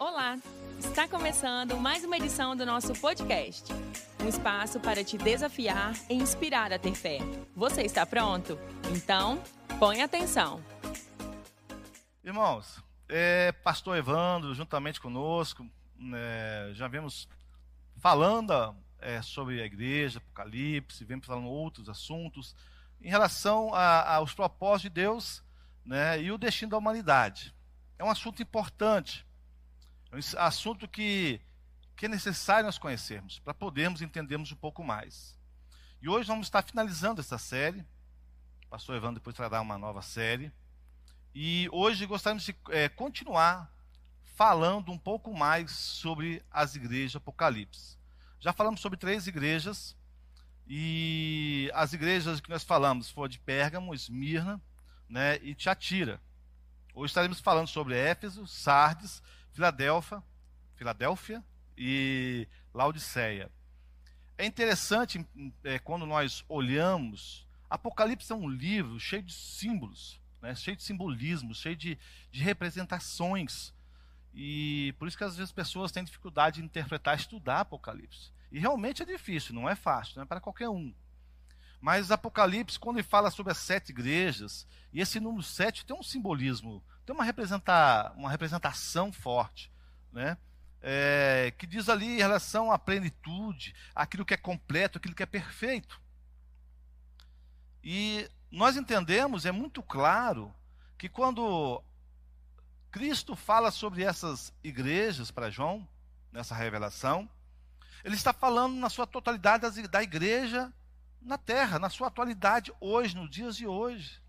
Olá! Está começando mais uma edição do nosso podcast. Um espaço para te desafiar e inspirar a ter fé. Você está pronto? Então, põe atenção. Irmãos, é, Pastor Evandro, juntamente conosco, é, já vemos falando é, sobre a igreja, Apocalipse, vemos falando outros assuntos em relação aos propósitos de Deus né, e o destino da humanidade. É um assunto importante, é um assunto que, que é necessário nós conhecermos, para podermos entendermos um pouco mais. E hoje vamos estar finalizando essa série. O pastor Evandro depois trará uma nova série. E hoje gostaríamos de é, continuar falando um pouco mais sobre as igrejas Apocalipse. Já falamos sobre três igrejas, e as igrejas que nós falamos foram de Pérgamo, Esmirna né, e Tiatira. Hoje estaremos falando sobre Éfeso, Sardes, Filadélfia, Filadélfia e Laodiceia. É interessante é, quando nós olhamos, Apocalipse é um livro cheio de símbolos, né, cheio de simbolismo, cheio de, de representações. E por isso que às vezes pessoas têm dificuldade de interpretar, estudar Apocalipse. E realmente é difícil, não é fácil, não é para qualquer um. Mas Apocalipse, quando ele fala sobre as sete igrejas, e esse número sete tem um simbolismo, tem uma, representar, uma representação forte, né? É, que diz ali em relação à plenitude, aquilo que é completo, aquilo que é perfeito. E nós entendemos, é muito claro, que quando Cristo fala sobre essas igrejas para João, nessa revelação, ele está falando na sua totalidade da igreja na terra, na sua atualidade, hoje, nos dias de hoje.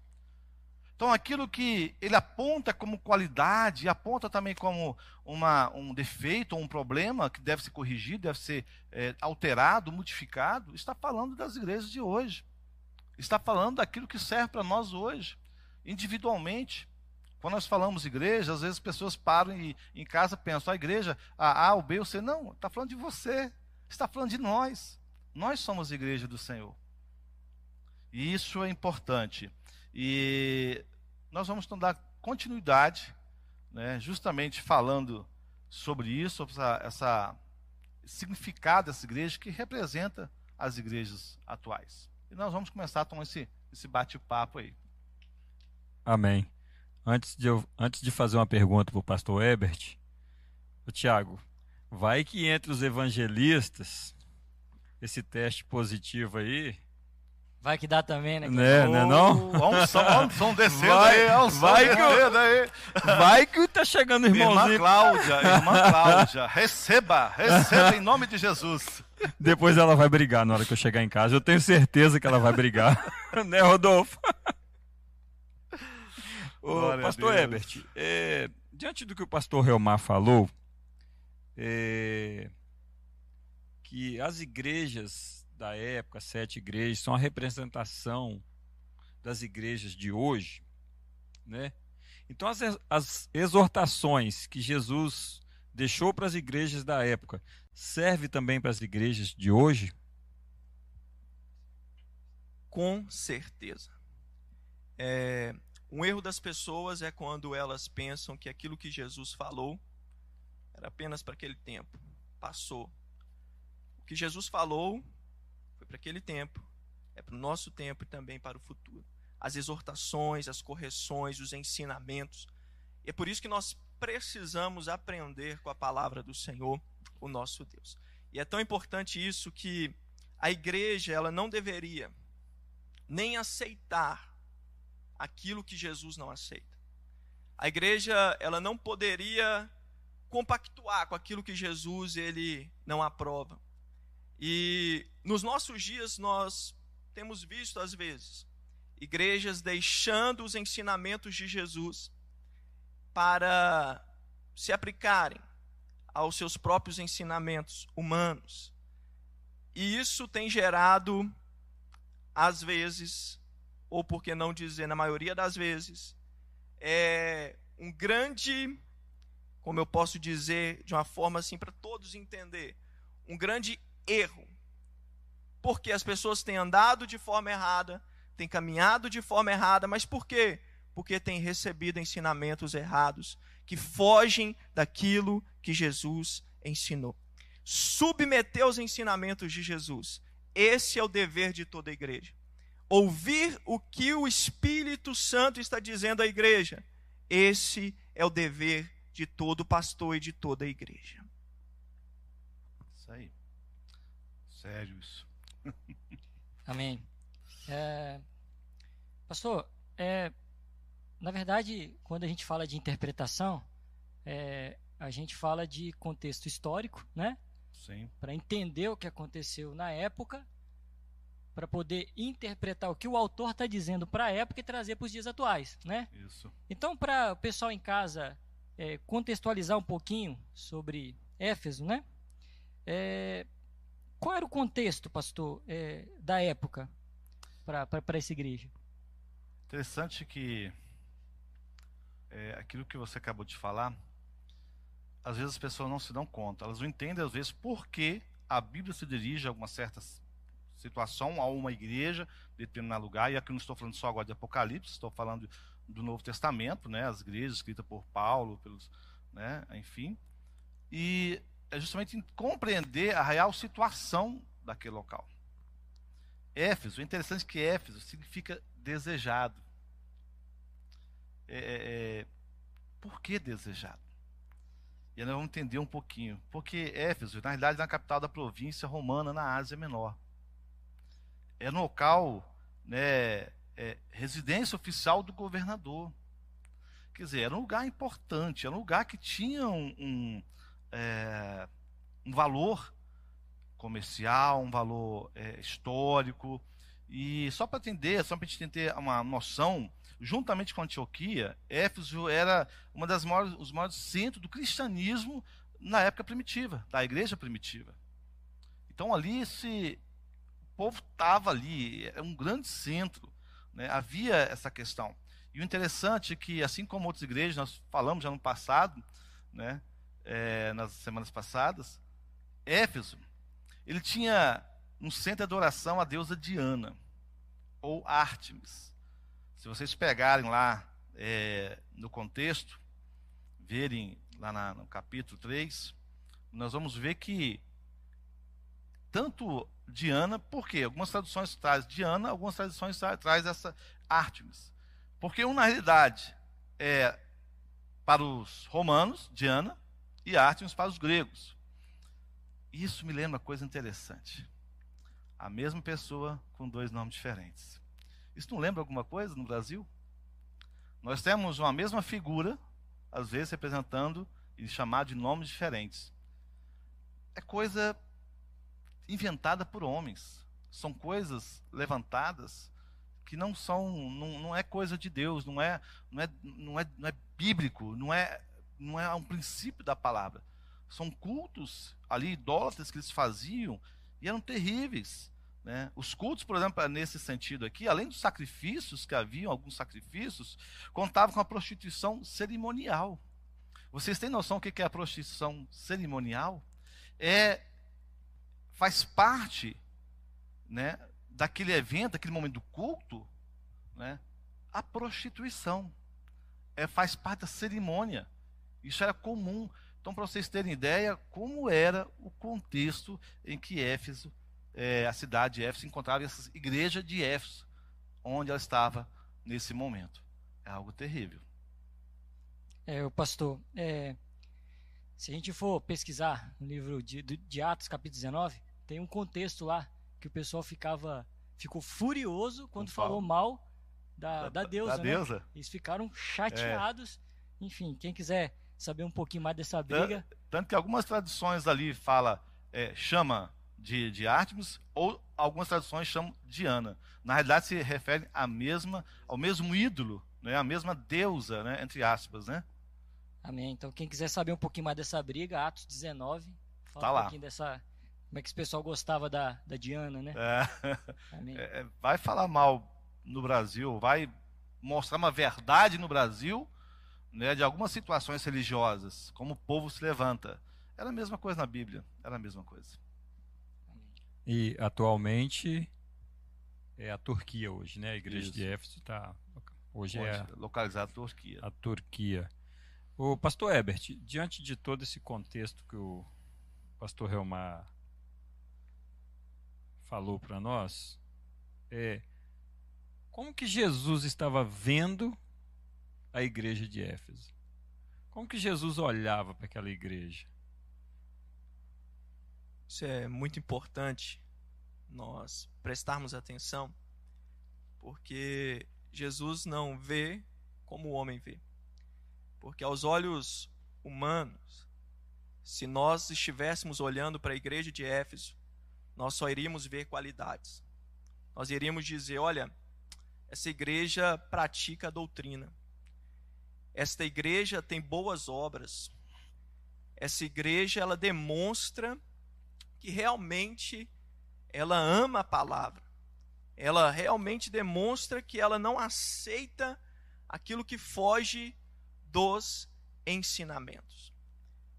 Então, aquilo que ele aponta como qualidade, aponta também como uma, um defeito ou um problema que deve ser corrigido, deve ser é, alterado, modificado, está falando das igrejas de hoje. Está falando daquilo que serve para nós hoje, individualmente. Quando nós falamos igreja, às vezes as pessoas param e em casa pensam, a igreja, a A, o B, o C. Não, está falando de você, está falando de nós. Nós somos a igreja do Senhor. E isso é importante. E nós vamos então dar continuidade, né, justamente falando sobre isso, sobre essa, essa significado dessa igreja que representa as igrejas atuais. E nós vamos começar com esse, esse bate-papo aí. Amém. Antes de, eu, antes de fazer uma pergunta para o pastor Ebert, o Tiago, vai que entre os evangelistas, esse teste positivo aí, Vai que dá também, né? Né, né não? Olha um som, olha um som descendo Vai- aí, olha um som vai que descendo aí. vai que tá chegando o Irmã irmãozinho. Cláudia, irmã Cláudia, receba, receba em nome de Jesus. Depois ela vai brigar na hora que eu chegar em casa. Eu tenho certeza que ela vai brigar. né, Rodolfo? Ô, Glória pastor. Ebert, é, diante do que o pastor Relmar falou, é, que as igrejas da época, sete igrejas, são a representação das igrejas de hoje, né? Então as, as exortações que Jesus deixou para as igrejas da época serve também para as igrejas de hoje? Com certeza. É, um erro das pessoas é quando elas pensam que aquilo que Jesus falou era apenas para aquele tempo. Passou. O que Jesus falou para aquele tempo, é para o nosso tempo e também para o futuro. As exortações, as correções, os ensinamentos. E é por isso que nós precisamos aprender com a palavra do Senhor, o nosso Deus. E é tão importante isso que a igreja ela não deveria nem aceitar aquilo que Jesus não aceita. A igreja, ela não poderia compactuar com aquilo que Jesus ele não aprova. E nos nossos dias nós temos visto às vezes igrejas deixando os ensinamentos de Jesus para se aplicarem aos seus próprios ensinamentos humanos. E isso tem gerado às vezes, ou por que não dizer na maioria das vezes, é um grande, como eu posso dizer de uma forma assim para todos entender, um grande erro. Porque as pessoas têm andado de forma errada, têm caminhado de forma errada, mas por quê? Porque têm recebido ensinamentos errados que fogem daquilo que Jesus ensinou. Submeter aos ensinamentos de Jesus. Esse é o dever de toda a igreja. Ouvir o que o Espírito Santo está dizendo à igreja. Esse é o dever de todo pastor e de toda a igreja. Isso aí. Sério isso. Amém. É, pastor, é, na verdade, quando a gente fala de interpretação, é, a gente fala de contexto histórico, né? Sim. Para entender o que aconteceu na época, para poder interpretar o que o autor está dizendo para a época e trazer para os dias atuais, né? Isso. Então, para o pessoal em casa é, contextualizar um pouquinho sobre Éfeso, né? É, qual era o contexto, pastor, é, da época para essa igreja? Interessante que é, aquilo que você acabou de falar, às vezes as pessoas não se dão conta, elas não entendem às vezes por que a Bíblia se dirige a alguma certa situação, a uma igreja, determinado lugar, e aqui não estou falando só agora de Apocalipse, estou falando do Novo Testamento, né, as igrejas escritas por Paulo, pelos, né, enfim, e é justamente compreender a real situação daquele local. Éfeso, interessante é que Éfeso significa desejado. É, é, é, por que desejado? E nós vamos entender um pouquinho. Porque Éfeso, na realidade, é na capital da província romana, na Ásia Menor. É no local, né, é, residência oficial do governador. Quer dizer, era um lugar importante, era um lugar que tinha um, um, é, um valor comercial, um valor é, histórico. E só para entender, só para a gente ter uma noção, juntamente com Antioquia, Éfeso era uma das maiores, os maiores centros do cristianismo na época primitiva, da igreja primitiva. Então ali se o povo estava ali, era um grande centro, né? havia essa questão. E o interessante é que, assim como outras igrejas, nós falamos já no passado, né? É, nas semanas passadas, Éfeso, ele tinha um centro de adoração à deusa Diana, ou Ártemis. Se vocês pegarem lá é, no contexto, verem lá na, no capítulo 3, nós vamos ver que tanto Diana, porque algumas traduções traz Diana, algumas traduções traz essa Ártemis. Porque uma na realidade é para os romanos, Diana, e Ártemis para os gregos. Isso me lembra uma coisa interessante. A mesma pessoa com dois nomes diferentes. Isso não lembra alguma coisa no Brasil? Nós temos uma mesma figura, às vezes representando e chamada de nomes diferentes. É coisa inventada por homens. São coisas levantadas que não são, não, não é coisa de Deus, não é, não é, não é, não é bíblico, não é, não é um princípio da palavra. São cultos ali idólatras que eles faziam e eram terríveis. Né? Os cultos, por exemplo, nesse sentido aqui, além dos sacrifícios que haviam, alguns sacrifícios, contavam com a prostituição cerimonial. Vocês têm noção do que é a prostituição cerimonial? É faz parte, né, daquele evento, daquele momento do culto, né, a prostituição. É faz parte da cerimônia. Isso era comum. Então, para vocês terem ideia, como era o contexto em que Éfeso é, a cidade de Éfeso encontrava essa igreja de Éfeso, onde ela estava nesse momento. É algo terrível. É, o pastor, é, se a gente for pesquisar no livro de, de Atos, capítulo 19, tem um contexto lá que o pessoal ficava ficou furioso quando falou mal da, da, da deusa. Da né? deusa. Eles ficaram chateados. É. Enfim, quem quiser saber um pouquinho mais dessa briga. Tanto, que algumas tradições ali fala, é, chama de, de Artemis, ou algumas traduções chamam Diana. Na realidade, se refere à mesma, ao mesmo ídolo, né, a mesma deusa, né, entre aspas. Né? Amém. Então, quem quiser saber um pouquinho mais dessa briga, Atos 19, fala tá um lá. pouquinho dessa. Como é que esse pessoal gostava da, da Diana, né? É. É, vai falar mal no Brasil, vai mostrar uma verdade no Brasil né, de algumas situações religiosas, como o povo se levanta. Era a mesma coisa na Bíblia, era a mesma coisa. E atualmente é a Turquia hoje, né? A igreja Isso. de Éfeso está hoje é localizada na Turquia. A Turquia. O pastor Ebert, diante de todo esse contexto que o pastor Relmar falou para nós, é como que Jesus estava vendo a igreja de Éfeso? Como que Jesus olhava para aquela igreja? Isso é muito importante nós prestarmos atenção, porque Jesus não vê como o homem vê. Porque aos olhos humanos, se nós estivéssemos olhando para a igreja de Éfeso, nós só iríamos ver qualidades. Nós iríamos dizer: olha, essa igreja pratica a doutrina. Esta igreja tem boas obras. Essa igreja ela demonstra que realmente ela ama a palavra. Ela realmente demonstra que ela não aceita aquilo que foge dos ensinamentos.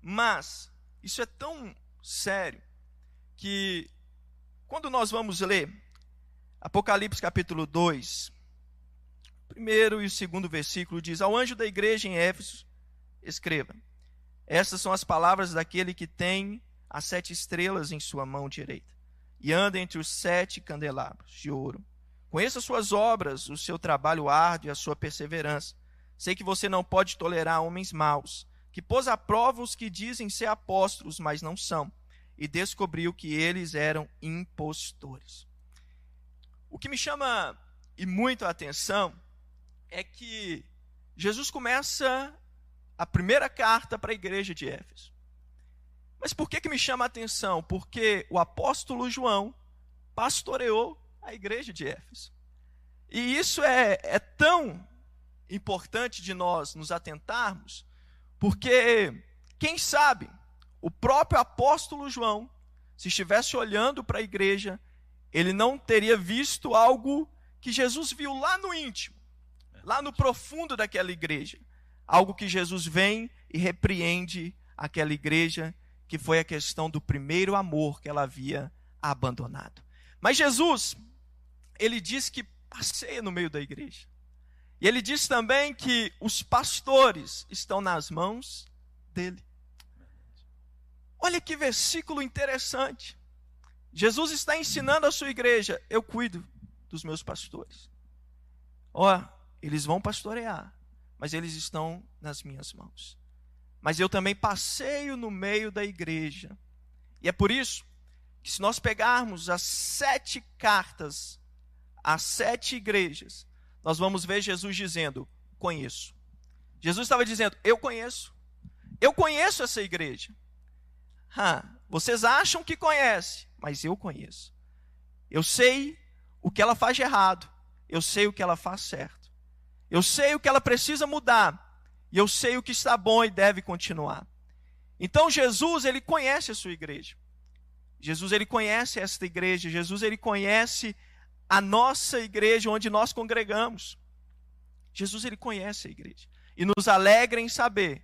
Mas isso é tão sério que quando nós vamos ler Apocalipse capítulo 2, primeiro e o segundo versículo diz: Ao anjo da igreja em Éfeso, escreva: Estas são as palavras daquele que tem as sete estrelas em sua mão direita e anda entre os sete candelabros de ouro. Conheça suas obras, o seu trabalho árduo e a sua perseverança. Sei que você não pode tolerar homens maus, que pôs à prova os que dizem ser apóstolos, mas não são e descobriu que eles eram impostores. O que me chama e muito a atenção é que Jesus começa a primeira carta para a igreja de Éfeso. Mas por que, que me chama a atenção? Porque o apóstolo João pastoreou a igreja de Éfeso. E isso é, é tão importante de nós nos atentarmos, porque, quem sabe, o próprio apóstolo João, se estivesse olhando para a igreja, ele não teria visto algo que Jesus viu lá no íntimo, lá no profundo daquela igreja. Algo que Jesus vem e repreende aquela igreja, que foi a questão do primeiro amor que ela havia abandonado. Mas Jesus, ele diz que passeia no meio da igreja. E ele diz também que os pastores estão nas mãos dele. Olha que versículo interessante. Jesus está ensinando a sua igreja: eu cuido dos meus pastores. Ó, eles vão pastorear, mas eles estão nas minhas mãos. Mas eu também passeio no meio da igreja. E é por isso que, se nós pegarmos as sete cartas, as sete igrejas, nós vamos ver Jesus dizendo: conheço. Jesus estava dizendo: eu conheço. Eu conheço essa igreja. Ha, vocês acham que conhece, mas eu conheço. Eu sei o que ela faz de errado. Eu sei o que ela faz certo. Eu sei o que ela precisa mudar. E eu sei o que está bom e deve continuar. Então Jesus, ele conhece a sua igreja. Jesus, ele conhece esta igreja. Jesus, ele conhece a nossa igreja onde nós congregamos. Jesus, ele conhece a igreja. E nos alegra em saber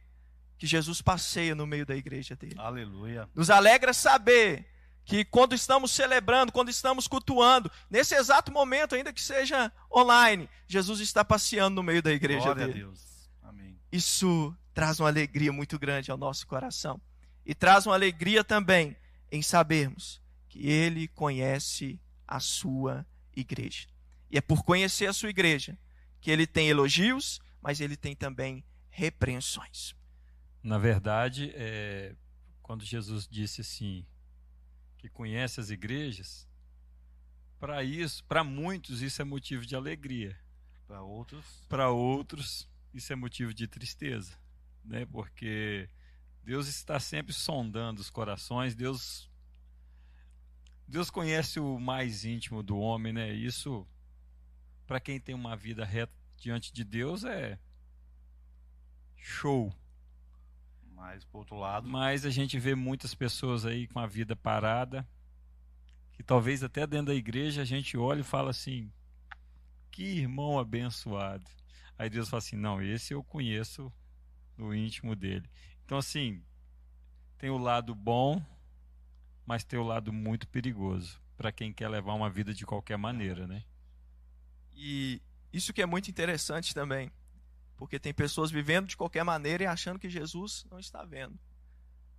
que Jesus passeia no meio da igreja dele. Aleluia. Nos alegra saber que quando estamos celebrando, quando estamos cultuando, nesse exato momento, ainda que seja online, Jesus está passeando no meio da igreja Glória dele. a Deus. Amém. Isso traz uma alegria muito grande ao nosso coração. E traz uma alegria também em sabermos que Ele conhece a sua igreja. E é por conhecer a sua igreja que Ele tem elogios, mas Ele tem também repreensões. Na verdade, é, quando Jesus disse assim, que conhece as igrejas, para isso, para muitos isso é motivo de alegria, Para outros, para outros isso é motivo de tristeza, né? Porque Deus está sempre sondando os corações, Deus Deus conhece o mais íntimo do homem, né? Isso para quem tem uma vida reta diante de Deus é show. Mas por outro lado, Mas a gente vê muitas pessoas aí com a vida parada, que talvez até dentro da igreja a gente olha e fala assim: que irmão abençoado. Aí Deus fala assim: não, esse eu conheço no íntimo dele. Então, assim, tem o lado bom, mas tem o lado muito perigoso para quem quer levar uma vida de qualquer maneira, né? E isso que é muito interessante também. Porque tem pessoas vivendo de qualquer maneira e achando que Jesus não está vendo.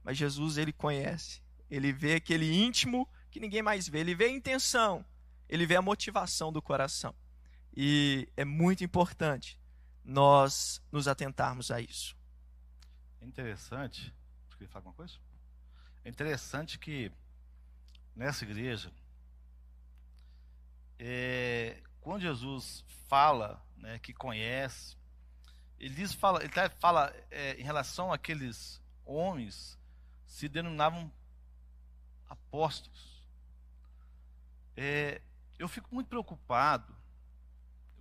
Mas Jesus, ele conhece. Ele vê aquele íntimo que ninguém mais vê. Ele vê a intenção. Ele vê a motivação do coração. E é muito importante nós nos atentarmos a isso. É interessante. Quer falar alguma coisa? É interessante que nessa igreja, é, quando Jesus fala né, que conhece, diz, fala, ele fala é, em relação àqueles homens se denominavam apóstolos. É, eu fico muito preocupado.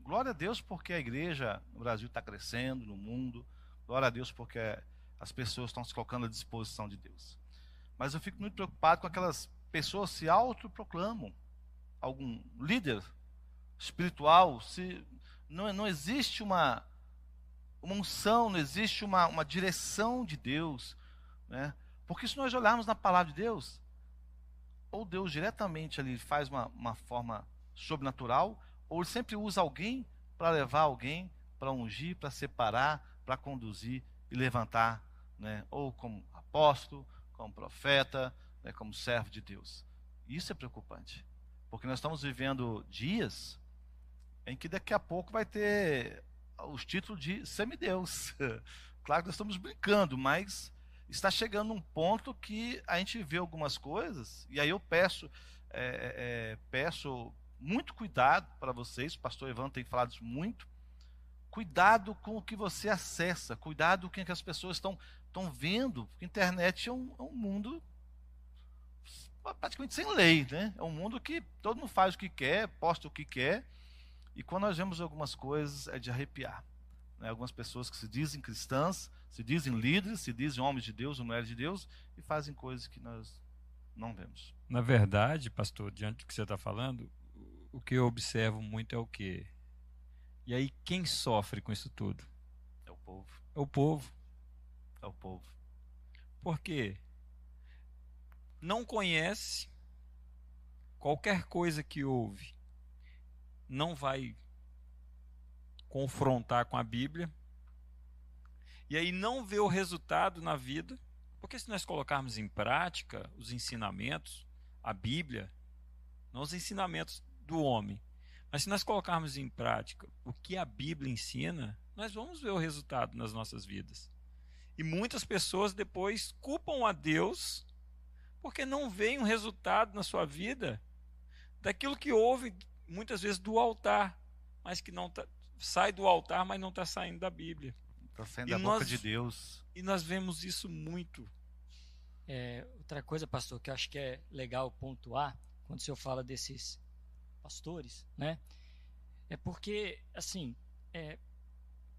Glória a Deus porque a igreja no Brasil está crescendo, no mundo. Glória a Deus porque as pessoas estão se colocando à disposição de Deus. Mas eu fico muito preocupado com aquelas pessoas que se autoproclamam algum líder espiritual, se não, não existe uma, uma unção, não existe uma, uma direção de Deus, né? Porque se nós olharmos na palavra de Deus, ou Deus diretamente ali faz uma, uma forma sobrenatural, ou ele sempre usa alguém para levar alguém, para ungir, para separar, para conduzir e levantar, né? ou como apóstolo, como profeta, né? como servo de Deus. Isso é preocupante, porque nós estamos vivendo dias em que daqui a pouco vai ter os títulos de semideus. claro que nós estamos brincando, mas está chegando um ponto que a gente vê algumas coisas, e aí eu peço, é, é, é peço muito cuidado para vocês, o pastor Ivan tem falado isso muito, cuidado com o que você acessa, cuidado com o que as pessoas estão, estão vendo, porque a internet é um, é um mundo praticamente sem lei, né? É um mundo que todo mundo faz o que quer, posta o que quer, e quando nós vemos algumas coisas é de arrepiar. Né? Algumas pessoas que se dizem cristãs, se dizem líderes, se dizem homens de Deus ou mulheres de Deus e fazem coisas que nós não vemos. Na verdade, pastor, diante do que você está falando, o que eu observo muito é o quê? E aí, quem sofre com isso tudo? É o povo. É o povo. É o povo. Por quê? Não conhece qualquer coisa que ouve, não vai confrontar com a Bíblia, e aí não vê o resultado na vida, porque se nós colocarmos em prática os ensinamentos, a Bíblia, não os ensinamentos do homem, mas se nós colocarmos em prática o que a Bíblia ensina, nós vamos ver o resultado nas nossas vidas. E muitas pessoas depois culpam a Deus porque não veem um resultado na sua vida daquilo que houve muitas vezes do altar, mas que não tá, sai do altar, mas não está saindo da Bíblia. Está saindo e da nós, boca de Deus. E nós vemos isso muito. É, outra coisa, pastor, que eu acho que é legal pontuar quando o senhor fala desses pastores, né? É porque, assim, é,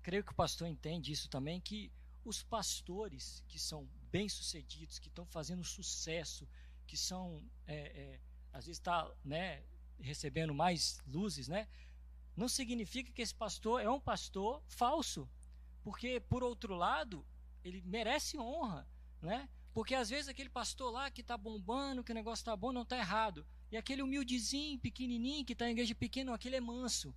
creio que o pastor entende isso também, que os pastores que são bem-sucedidos, que estão fazendo sucesso, que são, é, é, às vezes está né, recebendo mais luzes, né? não significa que esse pastor é um pastor falso. Porque, por outro lado, ele merece honra, né? Porque às vezes aquele pastor lá que está bombando, que o negócio está bom, não está errado. E aquele humildezinho, pequenininho, que está em igreja pequena, aquele é manso.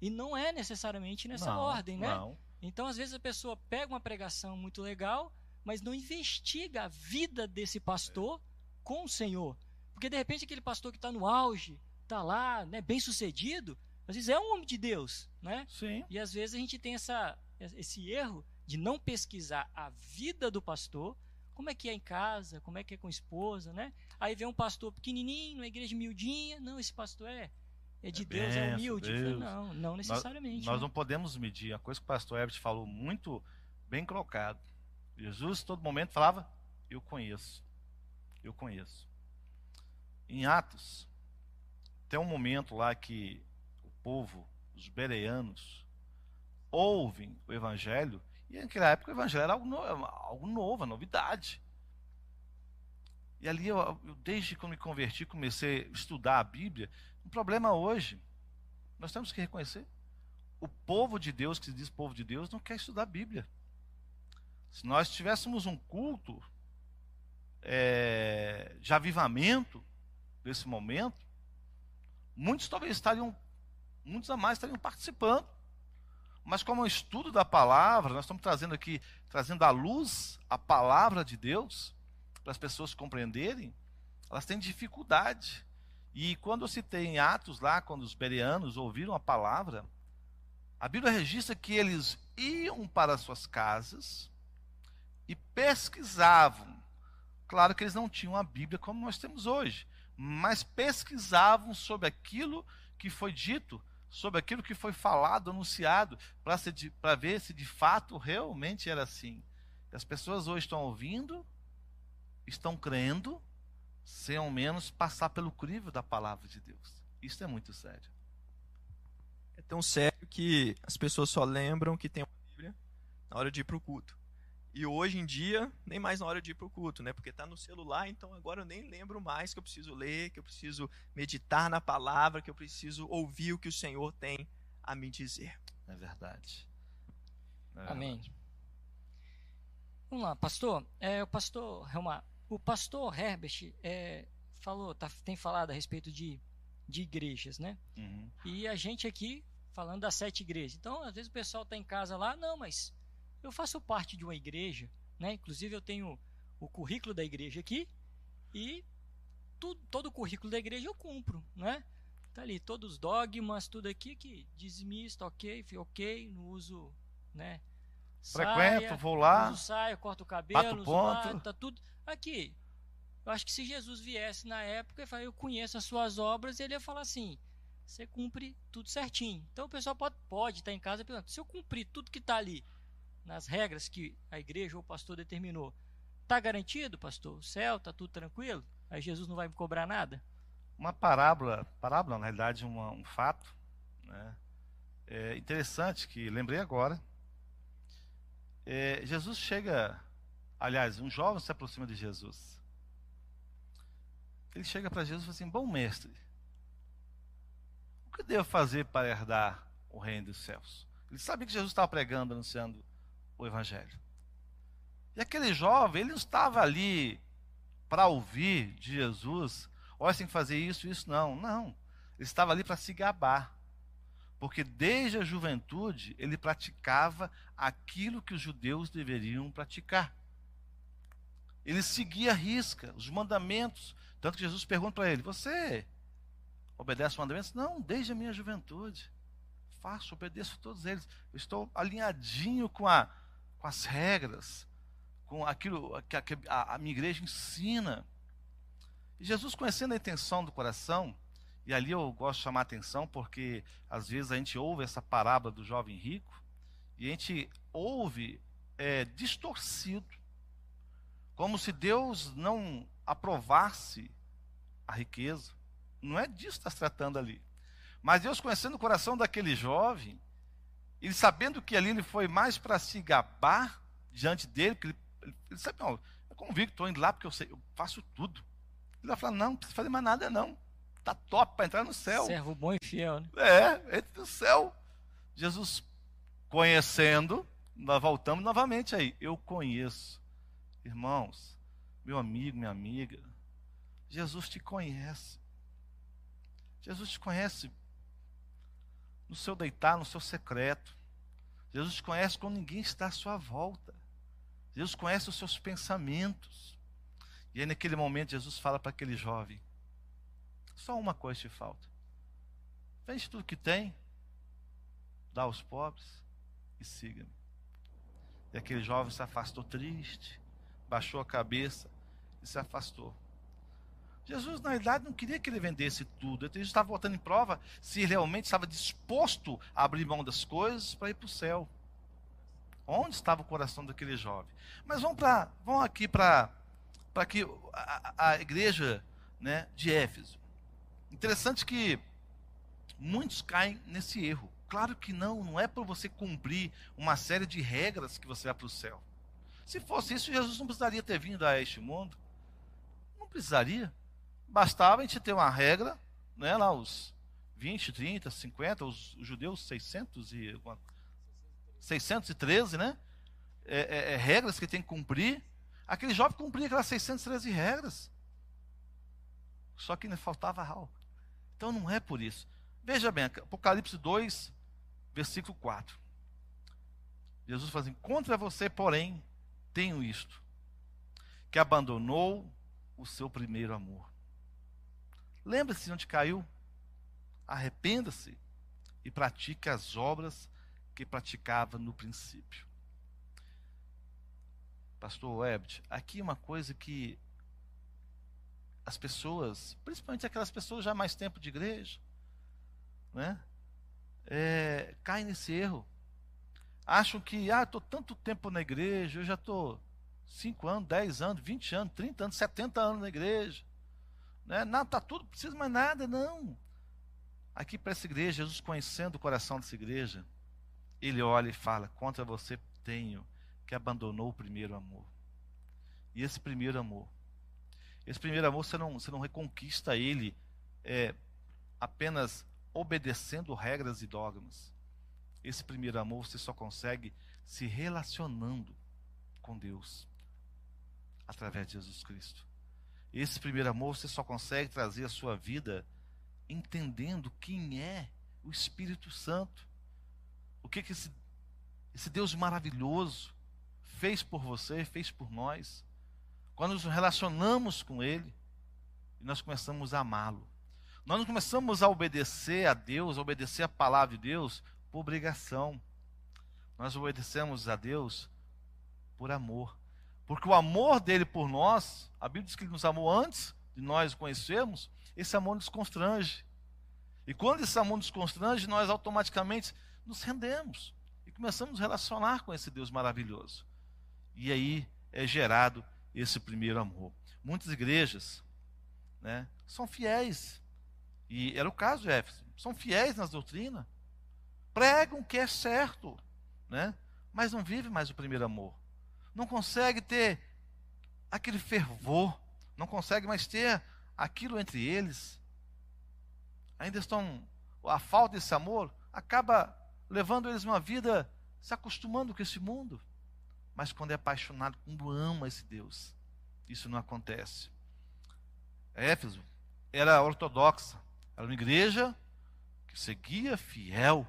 E não é necessariamente nessa não, ordem, né? Não. Então, às vezes, a pessoa pega uma pregação muito legal, mas não investiga a vida desse pastor com o Senhor. Porque, de repente, aquele pastor que está no auge, está lá, né, bem sucedido, às vezes é um homem de Deus, né? Sim. E às vezes a gente tem essa, esse erro de não pesquisar a vida do pastor, como é que é em casa, como é que é com a esposa, né? Aí vem um pastor pequenininho, uma igreja miudinha, não, esse pastor é é de é Deus, benção, é humilde. Deus. Não, não necessariamente. Nós, nós né? não podemos medir. A coisa que o pastor Herbert falou muito bem colocado. Jesus, todo momento, falava: Eu conheço. Eu conheço. Em Atos, tem um momento lá que povo, os bereanos, ouvem o evangelho, e naquela época o evangelho era algo, no, algo novo, novidade. E ali, eu, eu, desde que eu me converti, comecei a estudar a Bíblia. Um problema hoje, nós temos que reconhecer: o povo de Deus, que se diz povo de Deus, não quer estudar a Bíblia. Se nós tivéssemos um culto é, de avivamento desse momento, muitos talvez estariam muitos a mais estariam participando. Mas como é um estudo da palavra, nós estamos trazendo aqui, trazendo à luz a palavra de Deus, para as pessoas compreenderem, elas têm dificuldade. E quando se tem Atos lá, quando os bereanos ouviram a palavra, a Bíblia registra que eles iam para suas casas e pesquisavam. Claro que eles não tinham a Bíblia como nós temos hoje, mas pesquisavam sobre aquilo que foi dito sobre aquilo que foi falado, anunciado, para ver se de fato realmente era assim. As pessoas hoje estão ouvindo, estão crendo, sem ao menos passar pelo crivo da palavra de Deus. Isso é muito sério. É tão sério que as pessoas só lembram que tem uma Bíblia na hora de ir para o culto. E hoje em dia, nem mais na hora de ir para o culto, né? Porque está no celular, então agora eu nem lembro mais que eu preciso ler, que eu preciso meditar na palavra, que eu preciso ouvir o que o Senhor tem a me dizer. É verdade. É Amém. Verdade. Vamos lá, pastor. É, o pastor Helmar, o pastor Herbert é, falou, tá, tem falado a respeito de, de igrejas, né? Uhum. E a gente aqui falando das sete igrejas. Então, às vezes o pessoal está em casa lá, não, mas eu faço parte de uma igreja, né? Inclusive eu tenho o currículo da igreja aqui e tudo, todo o currículo da igreja eu cumpro, né? Tá ali todos os dogmas, tudo aqui que dizimista, ok, ok, não uso, né? Frequento, saia, vou lá. Uso saia, corto o cabelo, uso ponto. tá tudo aqui. Eu acho que se Jesus viesse na época e falar, eu conheço as suas obras, ele ia falar assim: você cumpre tudo certinho. Então o pessoal pode, pode estar em casa perguntando: se eu cumprir tudo que está ali, nas regras que a igreja ou o pastor determinou, está garantido, pastor? O céu está tudo tranquilo? Aí Jesus não vai me cobrar nada? Uma parábola, parábola na realidade uma, um fato, né? É interessante que lembrei agora. É, Jesus chega, aliás, um jovem se aproxima de Jesus. Ele chega para Jesus e fala assim: Bom mestre, o que devo fazer para herdar o reino dos céus? Ele sabia que Jesus estava pregando, anunciando o Evangelho. E aquele jovem, ele não estava ali para ouvir de Jesus, olha, tem que fazer isso, isso, não. Não. Ele estava ali para se gabar. Porque desde a juventude ele praticava aquilo que os judeus deveriam praticar. Ele seguia a risca, os mandamentos. Tanto que Jesus pergunta para ele: Você obedece os mandamentos? Não, desde a minha juventude. Faço, obedeço todos eles. Eu estou alinhadinho com a, com as regras, com aquilo que a, a minha igreja ensina. E Jesus, conhecendo a intenção do coração, e ali eu gosto de chamar a atenção porque às vezes a gente ouve essa parábola do jovem rico e a gente ouve é, distorcido, como se Deus não aprovasse a riqueza. Não é disso que está se tratando ali. Mas Deus, conhecendo o coração daquele jovem, ele sabendo que ali ele foi mais para se gabar diante dele, porque ele, ele, ele sabe, não, eu convicto, estou indo lá porque eu sei, eu faço tudo. Ele vai falar, não, não precisa fazer mais nada não. Está top para entrar no céu. Servo bom e fiel, né? É, entre no céu. Jesus conhecendo, nós voltamos novamente aí. Eu conheço. Irmãos, meu amigo, minha amiga, Jesus te conhece. Jesus te conhece no seu deitar, no seu secreto. Jesus conhece quando ninguém está à sua volta. Jesus conhece os seus pensamentos. E aí, naquele momento, Jesus fala para aquele jovem: Só uma coisa te falta. Vende tudo que tem, dá aos pobres e siga-me. E aquele jovem se afastou triste, baixou a cabeça e se afastou. Jesus, na realidade, não queria que ele vendesse tudo. Ele estava botando em prova se realmente estava disposto a abrir mão das coisas para ir para o céu. Onde estava o coração daquele jovem? Mas vamos, pra, vamos aqui para aqui, a, a igreja né, de Éfeso. Interessante que muitos caem nesse erro. Claro que não, não é para você cumprir uma série de regras que você vai para o céu. Se fosse isso, Jesus não precisaria ter vindo a este mundo. Não precisaria. Bastava a gente ter uma regra, né, lá os 20, 30, 50, os, os judeus 600 e 613, né? É, é, é, regras que tem que cumprir. Aquele jovem cumpria aquelas 613 regras. Só que ainda faltava algo. Então não é por isso. Veja bem, Apocalipse 2, versículo 4. Jesus fala assim: contra você, porém, tenho isto, que abandonou o seu primeiro amor. Lembre-se onde caiu, arrependa-se e pratique as obras que praticava no princípio. Pastor Webbed, aqui uma coisa que as pessoas, principalmente aquelas pessoas já mais tempo de igreja, né, é, caem nesse erro. Acham que, ah, estou tanto tempo na igreja, eu já estou 5 anos, 10 anos, 20 anos, 30 anos, 70 anos na igreja. Né? Não, está tudo, não precisa mais nada, não. Aqui para essa igreja, Jesus conhecendo o coração dessa igreja, ele olha e fala: Contra você tenho que abandonou o primeiro amor. E esse primeiro amor, esse primeiro amor você não, você não reconquista ele é, apenas obedecendo regras e dogmas. Esse primeiro amor você só consegue se relacionando com Deus através de Jesus Cristo. Esse primeiro amor você só consegue trazer à sua vida entendendo quem é o Espírito Santo. O que, que esse, esse Deus maravilhoso fez por você, fez por nós. Quando nos relacionamos com Ele, nós começamos a amá-lo. Nós não começamos a obedecer a Deus, a obedecer a palavra de Deus por obrigação. Nós obedecemos a Deus por amor. Porque o amor dele por nós, a Bíblia diz que ele nos amou antes de nós o conhecermos, esse amor nos constrange. E quando esse amor nos constrange, nós automaticamente nos rendemos e começamos a nos relacionar com esse Deus maravilhoso. E aí é gerado esse primeiro amor. Muitas igrejas né, são fiéis, e era o caso de Éfeso, são fiéis nas doutrinas, pregam que é certo, né, mas não vivem mais o primeiro amor. Não consegue ter aquele fervor, não consegue mais ter aquilo entre eles. Ainda estão. A falta desse amor acaba levando eles uma vida se acostumando com esse mundo. Mas quando é apaixonado, quando ama esse Deus, isso não acontece. Éfeso era ortodoxa, era uma igreja que seguia fiel,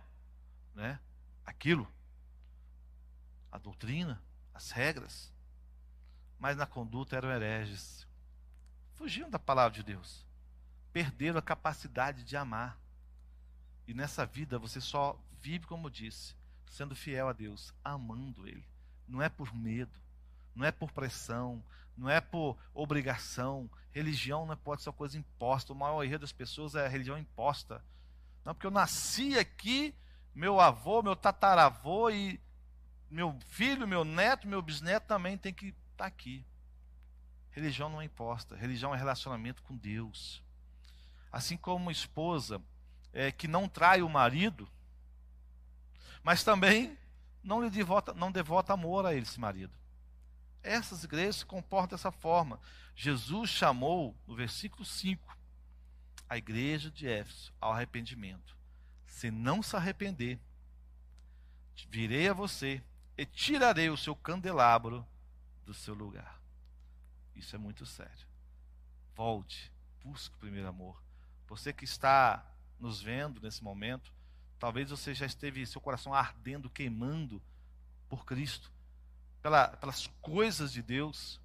né, aquilo, a doutrina, as regras, mas na conduta eram hereges. Fugiam da palavra de Deus. Perderam a capacidade de amar. E nessa vida você só vive, como disse, sendo fiel a Deus, amando Ele. Não é por medo, não é por pressão, não é por obrigação. Religião não pode ser uma coisa imposta. O maior erro das pessoas é a religião imposta. Não, porque eu nasci aqui, meu avô, meu tataravô e meu filho, meu neto, meu bisneto também tem que estar tá aqui. Religião não é imposta. Religião é relacionamento com Deus. Assim como uma esposa é, que não trai o marido, mas também não lhe devota, não devota amor a esse marido. Essas igrejas se comportam dessa forma. Jesus chamou, no versículo 5, a igreja de Éfeso ao arrependimento. Se não se arrepender, virei a você e tirarei o seu candelabro do seu lugar. Isso é muito sério. Volte, busque o primeiro amor. Você que está nos vendo nesse momento, Talvez você já esteve seu coração ardendo, queimando por Cristo, pela, pelas coisas de Deus.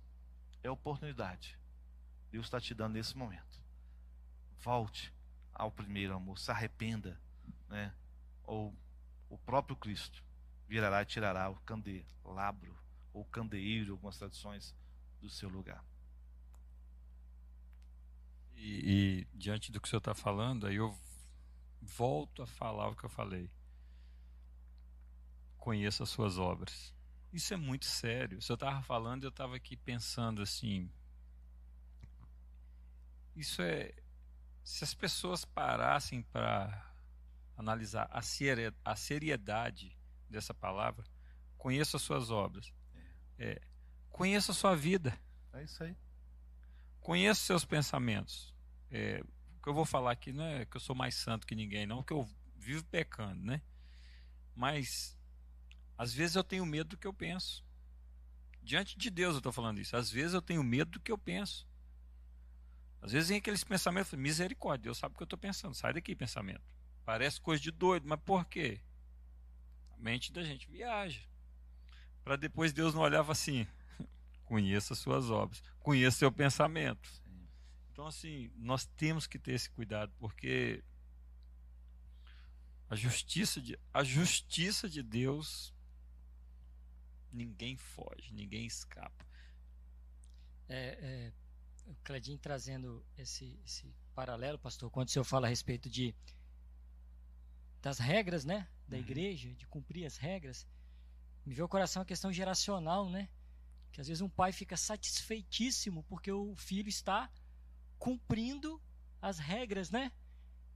É oportunidade. Deus está te dando nesse momento. Volte ao primeiro amor, se arrependa, né? Ou o próprio Cristo virará e tirará o candelabro ou candeeiro, algumas tradições, do seu lugar. E, e diante do que o senhor está falando, aí eu volto a falar o que eu falei. Conheça as suas obras. Isso é muito sério. O senhor estava falando, eu estava aqui pensando assim. Isso é. Se as pessoas parassem para analisar a seriedade dessa palavra, conheça as suas obras. É, conheça a sua vida. É isso aí. Conheça os seus pensamentos. É, o que eu vou falar aqui não é que eu sou mais santo que ninguém, não, que eu vivo pecando, né? Mas às vezes eu tenho medo do que eu penso. Diante de Deus eu estou falando isso. Às vezes eu tenho medo do que eu penso. Às vezes vem aqueles pensamentos, misericórdia, Deus sabe o que eu estou pensando. Sai daqui, pensamento. Parece coisa de doido, mas por quê? Mente da gente viaja. Para depois Deus não olhava assim: conheça suas obras, conheça seu pensamento. Então, assim, nós temos que ter esse cuidado, porque a justiça de, a justiça de Deus ninguém foge, ninguém escapa. É, é, o Cledinho trazendo esse, esse paralelo, pastor, quando o senhor fala a respeito de das regras, né, da uhum. igreja, de cumprir as regras, me veio ao coração a questão geracional, né? Que às vezes um pai fica satisfeitíssimo porque o filho está cumprindo as regras, né?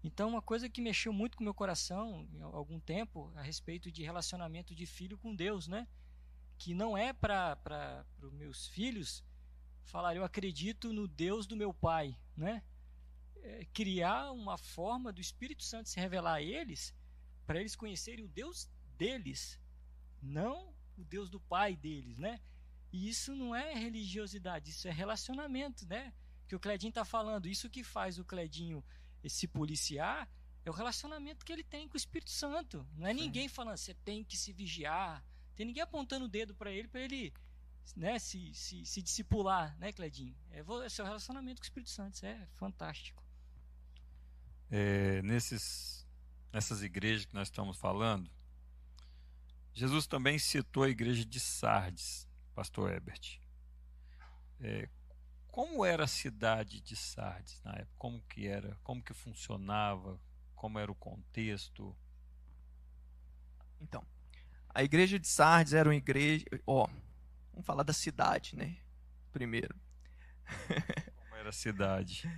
Então, uma coisa que mexeu muito com o meu coração há algum tempo a respeito de relacionamento de filho com Deus, né? Que não é para os meus filhos falar, eu acredito no Deus do meu pai, né? É, criar uma forma do Espírito Santo se revelar a eles, para eles conhecerem o Deus deles, não o Deus do pai deles, né? E isso não é religiosidade, isso é relacionamento, né? Que o Cledinho está falando, isso que faz o Cledinho se policiar é o relacionamento que ele tem com o Espírito Santo. Não é Sim. ninguém falando, você tem que se vigiar. Tem ninguém apontando o dedo para ele, para ele né, se, se, se discipular, né, Cledinho? É, é seu relacionamento com o Espírito Santo, isso é fantástico. É, nesses, nessas igrejas que nós estamos falando, Jesus também citou a igreja de Sardes, pastor Ebert. É, como era a cidade de Sardes na época? Como que era? Como que funcionava? Como era o contexto? Então, a igreja de Sardes era uma igreja, ó, vamos falar da cidade, né? Primeiro. Como era a cidade?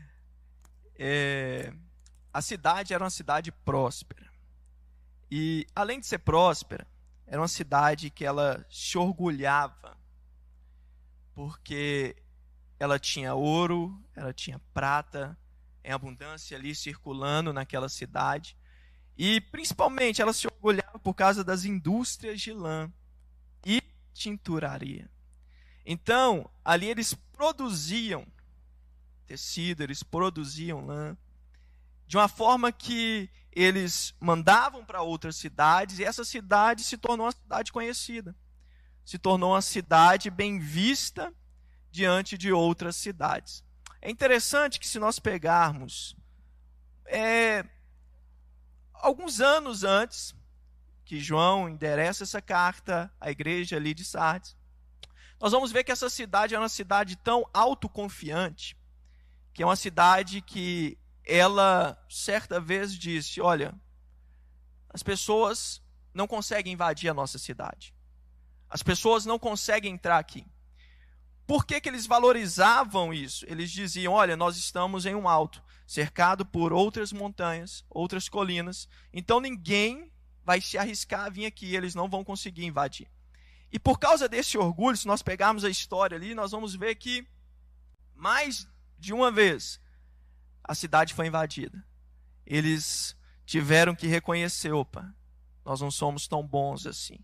É, a cidade era uma cidade próspera. E além de ser próspera, era uma cidade que ela se orgulhava porque ela tinha ouro, ela tinha prata em abundância ali circulando naquela cidade. E principalmente ela se orgulhava por causa das indústrias de lã e tinturaria. Então, ali eles produziam tecido, eles produziam lã, de uma forma que eles mandavam para outras cidades, e essa cidade se tornou uma cidade conhecida. Se tornou uma cidade bem vista diante de outras cidades. É interessante que, se nós pegarmos é, alguns anos antes que João endereça essa carta à igreja ali de Sardes, nós vamos ver que essa cidade é uma cidade tão autoconfiante, que é uma cidade que ela certa vez disse: Olha, as pessoas não conseguem invadir a nossa cidade. As pessoas não conseguem entrar aqui. Por que, que eles valorizavam isso? Eles diziam: olha, nós estamos em um alto, cercado por outras montanhas, outras colinas, então ninguém vai se arriscar a vir aqui, eles não vão conseguir invadir. E por causa desse orgulho, se nós pegarmos a história ali, nós vamos ver que mais de uma vez a cidade foi invadida. Eles tiveram que reconhecer: opa, nós não somos tão bons assim,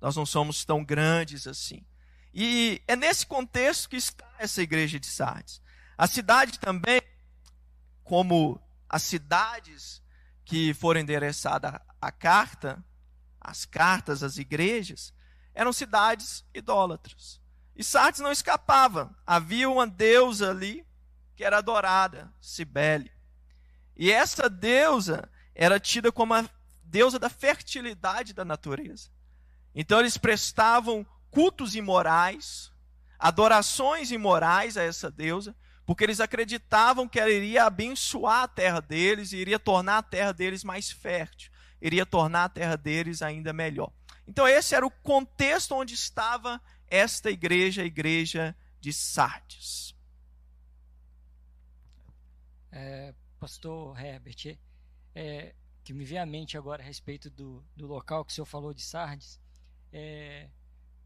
nós não somos tão grandes assim. E é nesse contexto que está essa igreja de Sardes. A cidade também, como as cidades que foram endereçadas à carta, as cartas às igrejas, eram cidades idólatras. E Sardes não escapava. Havia uma deusa ali que era adorada, Cibele. E essa deusa era tida como a deusa da fertilidade da natureza. Então eles prestavam cultos imorais, adorações imorais a essa deusa, porque eles acreditavam que ela iria abençoar a terra deles e iria tornar a terra deles mais fértil, iria tornar a terra deles ainda melhor. Então, esse era o contexto onde estava esta igreja, a igreja de Sardes. É, pastor Herbert, é, que me vem à mente agora a respeito do, do local que o senhor falou de Sardes, é,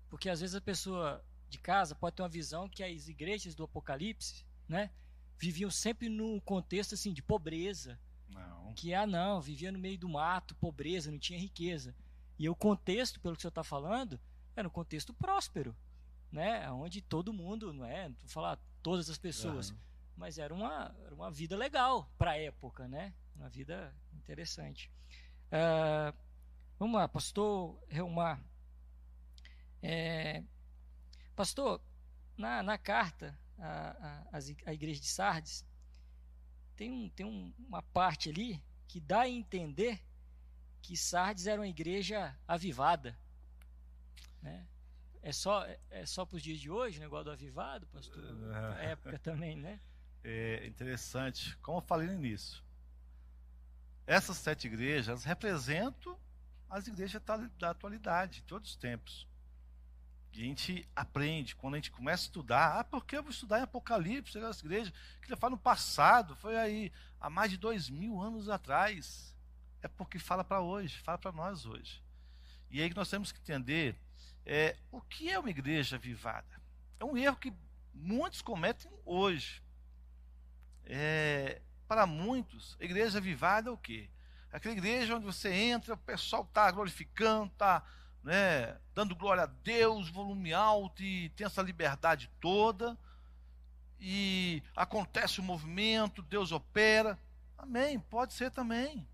porque às vezes a pessoa de casa pode ter uma visão que as igrejas do Apocalipse, né, viviam sempre num contexto assim de pobreza. Não. Que ah não, vivia no meio do mato, pobreza, não tinha riqueza. E o contexto, pelo que o senhor está falando, era um contexto próspero, né, onde todo mundo, não é, não vou falar todas as pessoas, uhum. Mas era uma, era uma vida legal para a época, né, uma vida interessante. Uh, vamos lá, pastor Reumar. É, pastor, na, na carta à, à, à igreja de Sardes, tem, um, tem um, uma parte ali que dá a entender que Sardes era uma igreja avivada. Né? É só, é só para os dias de hoje, o negócio do avivado, pastor? Na época também, né? É interessante. Como eu falei no início, essas sete igrejas representam as igrejas da atualidade, de todos os tempos. E a gente aprende, quando a gente começa a estudar, ah, por que eu vou estudar em Apocalipse, as igrejas, que ele fala no passado, foi aí há mais de dois mil anos atrás. É porque fala para hoje, fala para nós hoje. E aí que nós temos que entender é, o que é uma igreja avivada. É um erro que muitos cometem hoje. É, para muitos, a igreja avivada é o quê? Aquela igreja onde você entra, o pessoal está glorificando, está né, dando glória a Deus, volume alto e tem essa liberdade toda. E acontece o movimento, Deus opera. Amém, pode ser também.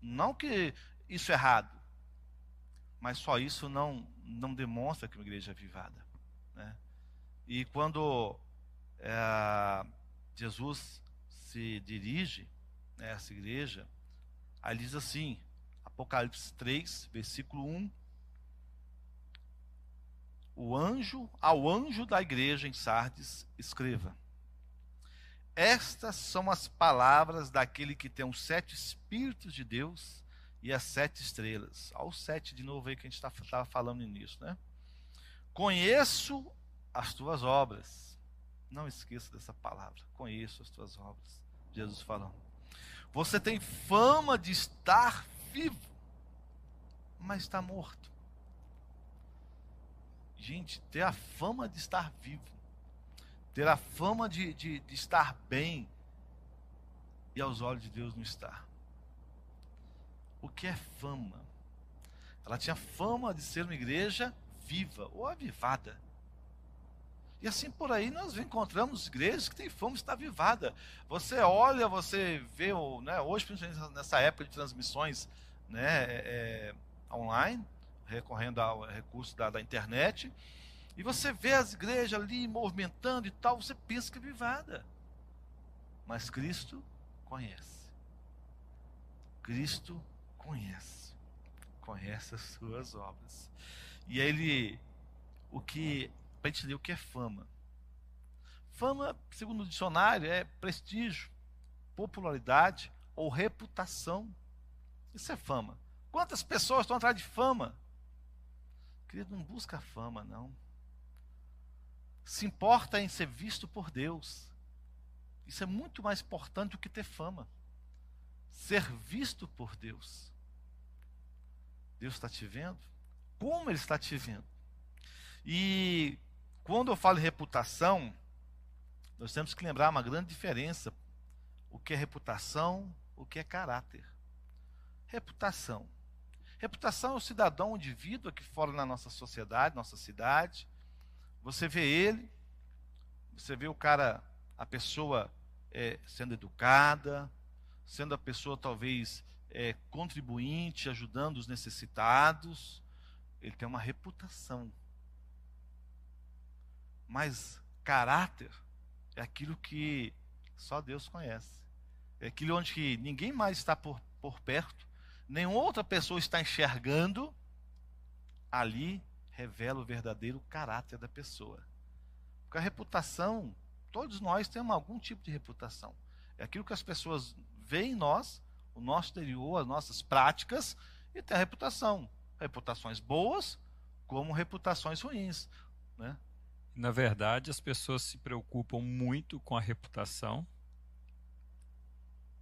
Não que isso é errado, mas só isso não, não demonstra que é uma igreja é avivada. Né? E quando é, Jesus se dirige a essa igreja, aí diz assim, Apocalipse 3, versículo 1. O anjo, ao anjo da igreja em Sardes, escreva: Estas são as palavras daquele que tem os sete Espíritos de Deus e as sete estrelas. Olha o sete de novo aí que a gente estava tá, falando nisso, né? Conheço as tuas obras. Não esqueça dessa palavra. Conheço as tuas obras. Jesus falando. Você tem fama de estar vivo, mas está morto. Gente, ter a fama de estar vivo, ter a fama de, de, de estar bem, e aos olhos de Deus não estar. O que é fama? Ela tinha fama de ser uma igreja viva ou avivada. E assim por aí nós encontramos igrejas que têm fama de estar avivada. Você olha, você vê, né, hoje, principalmente nessa época de transmissões né, é, é, online, recorrendo ao recurso da, da, internet, e você vê as igrejas ali movimentando e tal, você pensa que é avivada. Mas Cristo conhece. Cristo conhece. Conhece as suas obras. E ele, o que para a gente o que é fama. Fama, segundo o dicionário, é prestígio, popularidade ou reputação. Isso é fama. Quantas pessoas estão atrás de fama? Querido, não busca fama, não. Se importa em ser visto por Deus. Isso é muito mais importante do que ter fama. Ser visto por Deus. Deus está te vendo? Como Ele está te vendo? E quando eu falo em reputação, nós temos que lembrar uma grande diferença: o que é reputação, o que é caráter. Reputação. Reputação é o cidadão, o indivíduo aqui fora na nossa sociedade, nossa cidade. Você vê ele, você vê o cara, a pessoa é, sendo educada, sendo a pessoa talvez é, contribuinte, ajudando os necessitados. Ele tem uma reputação. Mas caráter é aquilo que só Deus conhece. É aquilo onde que ninguém mais está por, por perto, nenhuma outra pessoa está enxergando. Ali revela o verdadeiro caráter da pessoa. Porque a reputação, todos nós temos algum tipo de reputação. É aquilo que as pessoas veem em nós, o nosso exterior, as nossas práticas, e tem a reputação. Reputações boas, como reputações ruins. Né? Na verdade, as pessoas se preocupam muito com a reputação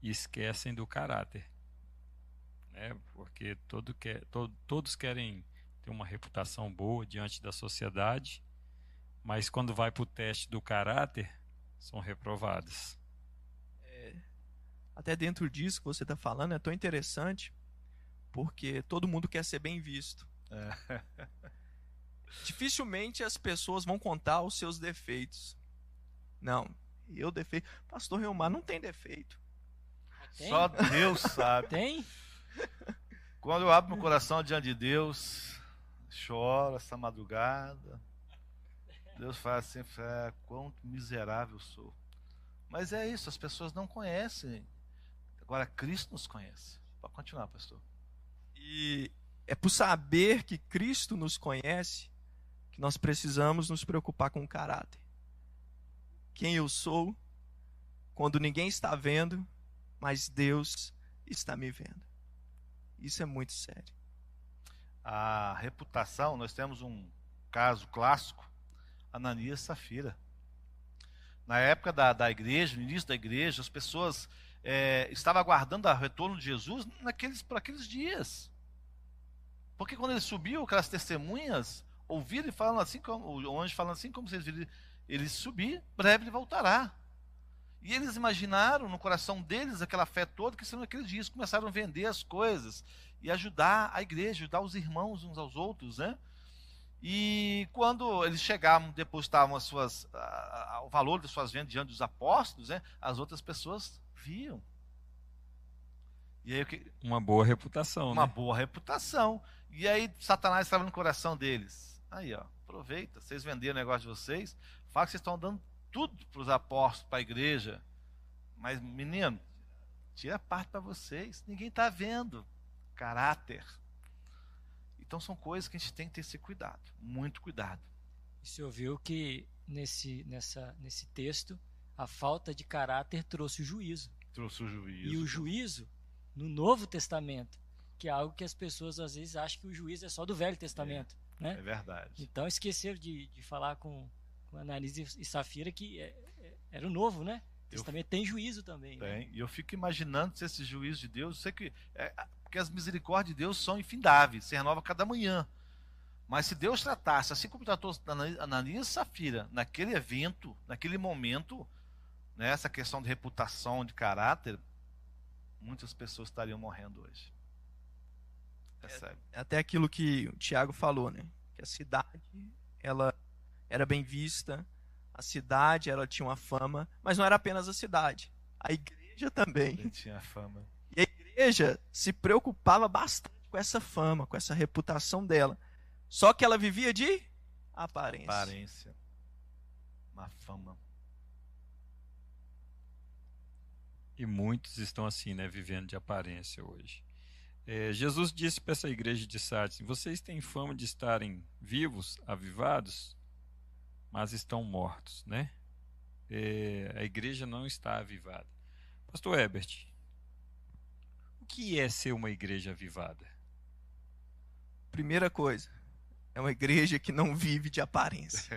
e esquecem do caráter. Né? Porque todo quer, todo, todos querem ter uma reputação boa diante da sociedade, mas quando vai para o teste do caráter, são reprovados. É, até dentro disso que você está falando, é tão interessante, porque todo mundo quer ser bem visto. É. dificilmente as pessoas vão contar os seus defeitos. Não, eu defeito. Pastor Reumar não tem defeito. Tem? Só Deus sabe. Tem? Quando eu abro meu coração diante de Deus, choro essa madrugada. Deus fala assim, fala, quão miserável sou. Mas é isso, as pessoas não conhecem. Agora Cristo nos conhece. Pode continuar, pastor. E é por saber que Cristo nos conhece nós precisamos nos preocupar com o caráter. Quem eu sou quando ninguém está vendo, mas Deus está me vendo. Isso é muito sério. A reputação, nós temos um caso clássico, Ananias e Safira. Na época da, da igreja, no início da igreja, as pessoas é, estavam aguardando o retorno de Jesus naqueles, por aqueles dias. Porque quando ele subiu, aquelas testemunhas ouviram e falam assim, como, o anjo falando assim, como vocês viram ele subir, breve ele voltará. E eles imaginaram no coração deles aquela fé toda que sendo aqueles dias começaram a vender as coisas e ajudar a igreja, ajudar os irmãos uns aos outros, né? E quando eles chegavam, depositavam as suas, a, a, o valor das suas vendas diante dos apóstolos, né? As outras pessoas viam. E aí, uma boa reputação, uma né? boa reputação. E aí Satanás estava no coração deles. Aí, ó, aproveita, vocês venderam o negócio de vocês, fala que vocês estão dando tudo para os apóstolos, para a igreja. Mas, menino, tira parte para vocês. Ninguém está vendo. Caráter. Então são coisas que a gente tem que ter esse cuidado, muito cuidado. E você ouviu que nesse, nessa, nesse texto a falta de caráter trouxe o juízo. Trouxe o juízo. E o juízo no Novo Testamento que é algo que as pessoas às vezes acham que o juízo é só do Velho Testamento. É, né? é verdade. Então esqueceram de, de falar com, com e Safira que é, é, era o novo, né? O Testamento tem juízo também. Tem. Né? E eu fico imaginando se esse juízo de Deus, eu sei que. É, porque as misericórdias de Deus são infindáveis, se renova cada manhã. Mas se Deus tratasse, assim como tratou Ananias e Safira, naquele evento, naquele momento, né, essa questão de reputação, de caráter, muitas pessoas estariam morrendo hoje. É, é até aquilo que o Tiago falou, né? Que a cidade, ela era bem vista, a cidade, ela tinha uma fama, mas não era apenas a cidade. A igreja também. tinha fama. E a igreja se preocupava bastante com essa fama, com essa reputação dela. Só que ela vivia de aparência. Aparência. Uma fama. E muitos estão assim, né, vivendo de aparência hoje. É, Jesus disse para essa igreja de Sardes: Vocês têm fama de estarem vivos, avivados, mas estão mortos, né? É, a igreja não está avivada. Pastor Ebert, o que é ser uma igreja avivada? Primeira coisa, é uma igreja que não vive de aparência.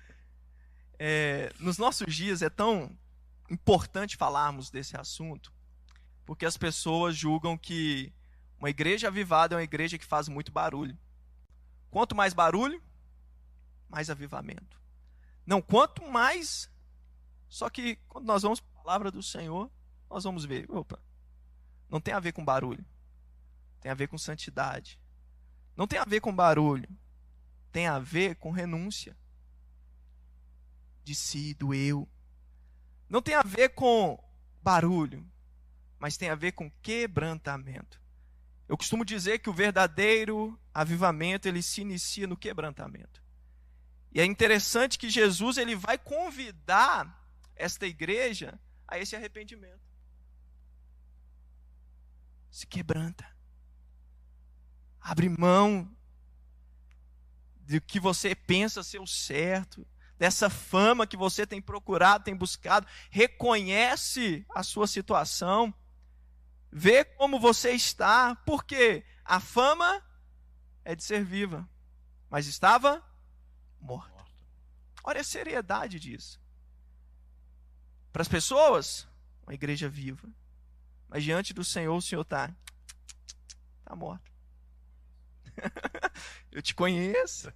é, nos nossos dias é tão importante falarmos desse assunto, porque as pessoas julgam que uma igreja avivada é uma igreja que faz muito barulho. Quanto mais barulho, mais avivamento. Não, quanto mais. Só que quando nós vamos para a palavra do Senhor, nós vamos ver, opa, não tem a ver com barulho. Tem a ver com santidade. Não tem a ver com barulho. Tem a ver com renúncia de si, do eu. Não tem a ver com barulho mas tem a ver com quebrantamento. Eu costumo dizer que o verdadeiro avivamento ele se inicia no quebrantamento. E é interessante que Jesus ele vai convidar esta igreja a esse arrependimento. Se quebranta. Abre mão do que você pensa ser o certo, dessa fama que você tem procurado, tem buscado, reconhece a sua situação Vê como você está, porque a fama é de ser viva, mas estava morta. Olha a seriedade disso. Para as pessoas, uma igreja viva. Mas diante do Senhor, o Senhor está tá morto. Eu te conheço.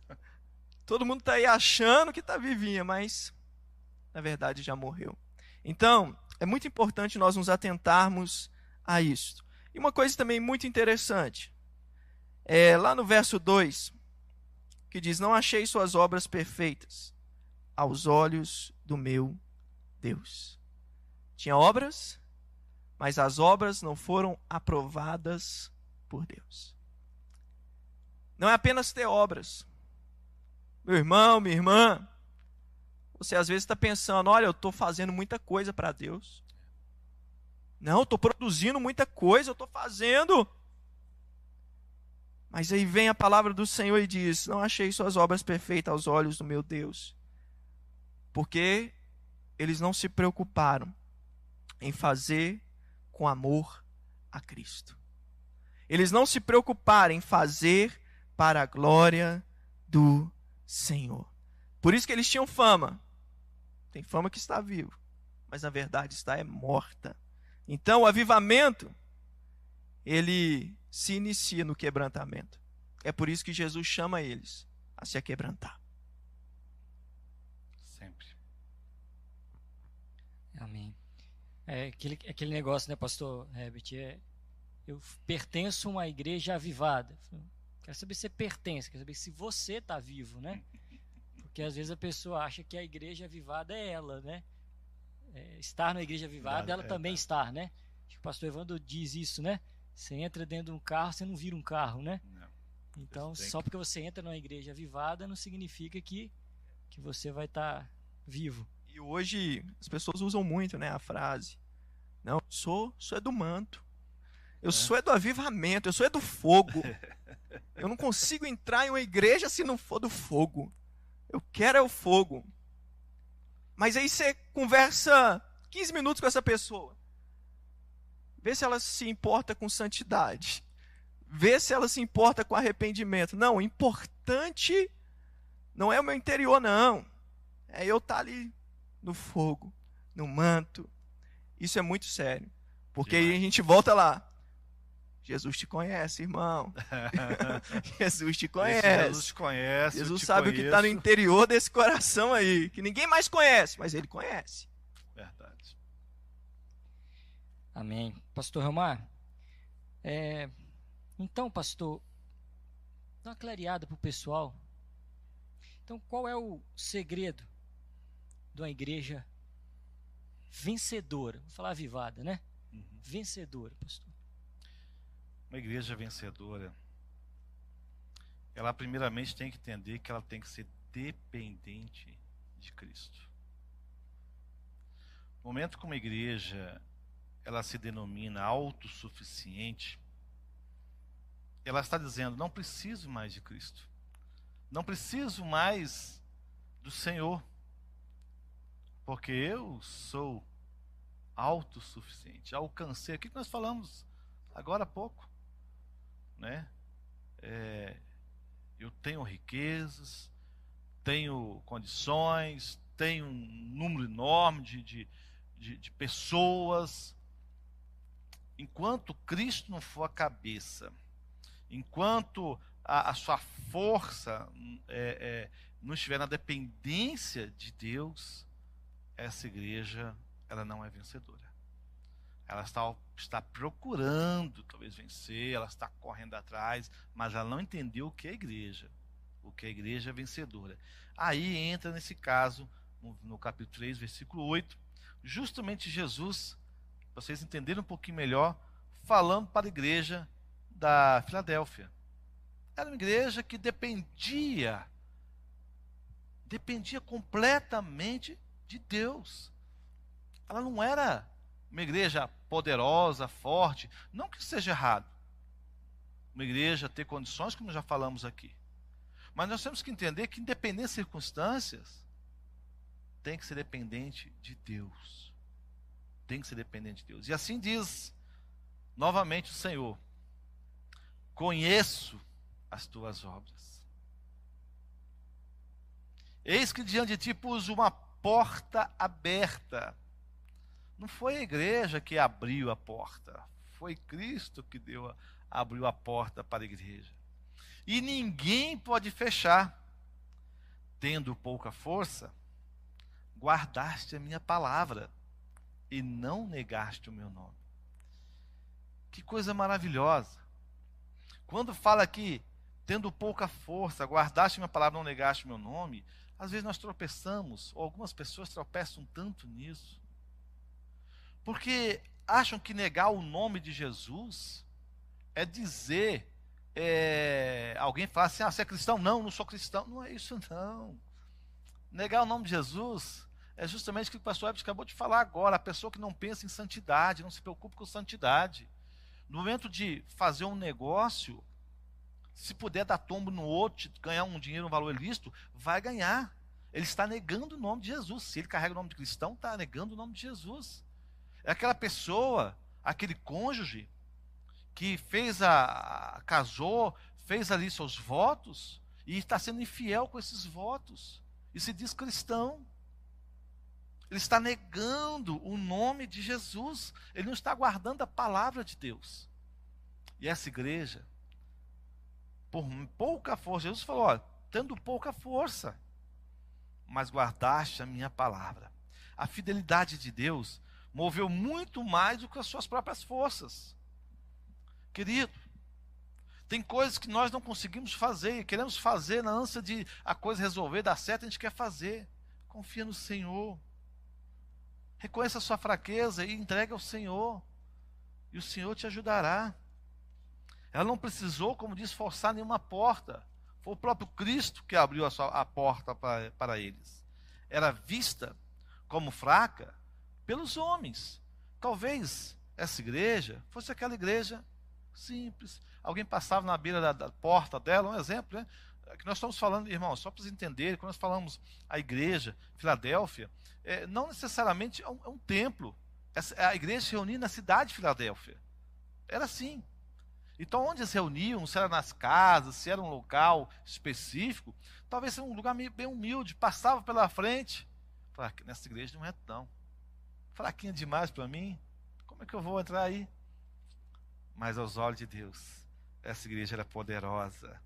Todo mundo está aí achando que está vivinha, mas na verdade já morreu. Então, é muito importante nós nos atentarmos a isto. E uma coisa também muito interessante, é lá no verso 2, que diz: Não achei suas obras perfeitas aos olhos do meu Deus. Tinha obras, mas as obras não foram aprovadas por Deus. não é apenas ter obras. Meu irmão, minha irmã, você às vezes está pensando: olha, eu estou fazendo muita coisa para Deus. Não, estou produzindo muita coisa, eu estou fazendo. Mas aí vem a palavra do Senhor e diz: Não achei suas obras perfeitas aos olhos do meu Deus. Porque eles não se preocuparam em fazer com amor a Cristo. Eles não se preocuparam em fazer para a glória do Senhor. Por isso que eles tinham fama. Tem fama que está vivo, mas na verdade está é morta. Então, o avivamento ele se inicia no quebrantamento. É por isso que Jesus chama eles a se aquebrantar. Sempre. Amém. É aquele, aquele negócio, né, pastor Herbert? É, eu pertenço a uma igreja avivada. Quero saber se você pertence, quero saber se você está vivo, né? Porque às vezes a pessoa acha que a igreja avivada é ela, né? É, estar na igreja avivada, ela é, também é. está, né? Acho que o pastor Evandro diz isso, né? Você entra dentro de um carro, você não vira um carro, né? Não. Então, só que- porque você entra numa igreja avivada não significa que, que você vai estar vivo. E hoje as pessoas usam muito, né, a frase. Não, sou, sou é do manto. Eu sou é do avivamento, eu sou é do fogo. Eu não consigo entrar em uma igreja se não for do fogo. Eu quero é o fogo. Mas aí você conversa 15 minutos com essa pessoa. Vê se ela se importa com santidade. Vê se ela se importa com arrependimento. Não, o importante não é o meu interior, não. É eu estar ali no fogo, no manto. Isso é muito sério. Porque aí a gente volta lá. Jesus te conhece, irmão. Jesus te Esse conhece. Jesus te conhece. Jesus te sabe o que está no conheço. interior desse coração aí, que ninguém mais conhece, mas ele conhece. Verdade. Amém. Pastor Romar, é, então, pastor, dá uma clareada para o pessoal. Então, qual é o segredo de uma igreja vencedora? Vou falar avivada, né? Uhum. Vencedora, pastor. Uma igreja vencedora, ela primeiramente tem que entender que ela tem que ser dependente de Cristo. No momento que uma igreja ela se denomina autossuficiente, ela está dizendo: não preciso mais de Cristo, não preciso mais do Senhor, porque eu sou autossuficiente. Alcancei aquilo que nós falamos agora há pouco né? É, eu tenho riquezas, tenho condições, tenho um número enorme de, de, de, de pessoas. Enquanto Cristo não for a cabeça, enquanto a, a sua força é, é, não estiver na dependência de Deus, essa igreja ela não é vencedora ela está, está procurando talvez vencer, ela está correndo atrás, mas ela não entendeu o que é igreja, o que é igreja vencedora. Aí entra nesse caso, no, capítulo 3, versículo 8, justamente Jesus, para vocês entenderem um pouquinho melhor, falando para a igreja da Filadélfia. Era uma igreja que dependia, dependia completamente de Deus. Ela não era uma igreja poderosa, forte. Não que seja errado. Uma igreja ter condições, como já falamos aqui. Mas nós temos que entender que, independente das circunstâncias, tem que ser dependente de Deus. Tem que ser dependente de Deus. E assim diz novamente o Senhor: Conheço as tuas obras. Eis que diante de ti pus uma porta aberta não foi a igreja que abriu a porta, foi Cristo que deu, abriu a porta para a igreja. E ninguém pode fechar. Tendo pouca força, guardaste a minha palavra e não negaste o meu nome. Que coisa maravilhosa. Quando fala aqui, tendo pouca força, guardaste a minha palavra, não negaste o meu nome, às vezes nós tropeçamos, ou algumas pessoas tropeçam tanto nisso porque acham que negar o nome de Jesus é dizer, é, alguém falar assim: ah, você é cristão? Não, não sou cristão. Não é isso, não. Negar o nome de Jesus é justamente o que o pastor Ebert acabou de falar agora. A pessoa que não pensa em santidade, não se preocupa com santidade. No momento de fazer um negócio, se puder dar tombo no outro, ganhar um dinheiro, um valor ilícito, vai ganhar. Ele está negando o nome de Jesus. Se ele carrega o nome de cristão, está negando o nome de Jesus. É aquela pessoa, aquele cônjuge, que fez a. casou, fez ali seus votos, e está sendo infiel com esses votos. E se diz cristão. Ele está negando o nome de Jesus. Ele não está guardando a palavra de Deus. E essa igreja, por pouca força, Jesus falou: ó, tendo pouca força, mas guardaste a minha palavra. A fidelidade de Deus moveu muito mais do que as suas próprias forças. Querido, tem coisas que nós não conseguimos fazer, queremos fazer na ânsia de a coisa resolver, dar certo, a gente quer fazer. Confia no Senhor. Reconheça a sua fraqueza e entregue ao Senhor. E o Senhor te ajudará. Ela não precisou, como diz, forçar nenhuma porta. Foi o próprio Cristo que abriu a, sua, a porta para, para eles. Era vista como fraca pelos homens. Talvez essa igreja fosse aquela igreja simples. Alguém passava na beira da, da porta dela, um exemplo, né? É que nós estamos falando, irmãos, só para vocês entenderem, quando nós falamos a igreja, Filadélfia, é, não necessariamente é um, é um templo. a igreja se reunia na cidade de Filadélfia. Era assim. Então, onde se reuniam, se era nas casas, se era um local específico, talvez seja um lugar bem humilde, passava pela frente. Falava, nessa igreja não é tão. Fraquinha demais para mim. Como é que eu vou entrar aí? Mas aos olhos de Deus, essa igreja era poderosa.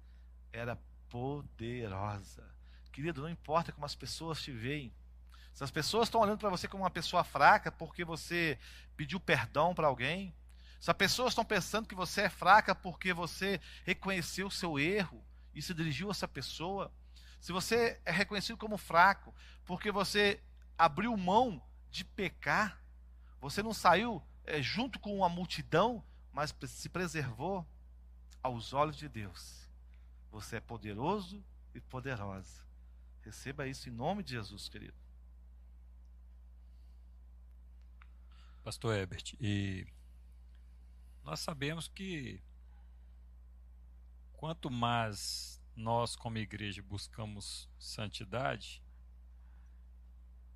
Era poderosa. Querido, não importa como as pessoas te veem. Se as pessoas estão olhando para você como uma pessoa fraca porque você pediu perdão para alguém, se as pessoas estão pensando que você é fraca porque você reconheceu o seu erro e se dirigiu a essa pessoa, se você é reconhecido como fraco porque você abriu mão de pecar, você não saiu é, junto com uma multidão, mas se preservou aos olhos de Deus. Você é poderoso e poderosa. Receba isso em nome de Jesus, querido. Pastor Herbert, e nós sabemos que quanto mais nós, como igreja, buscamos santidade,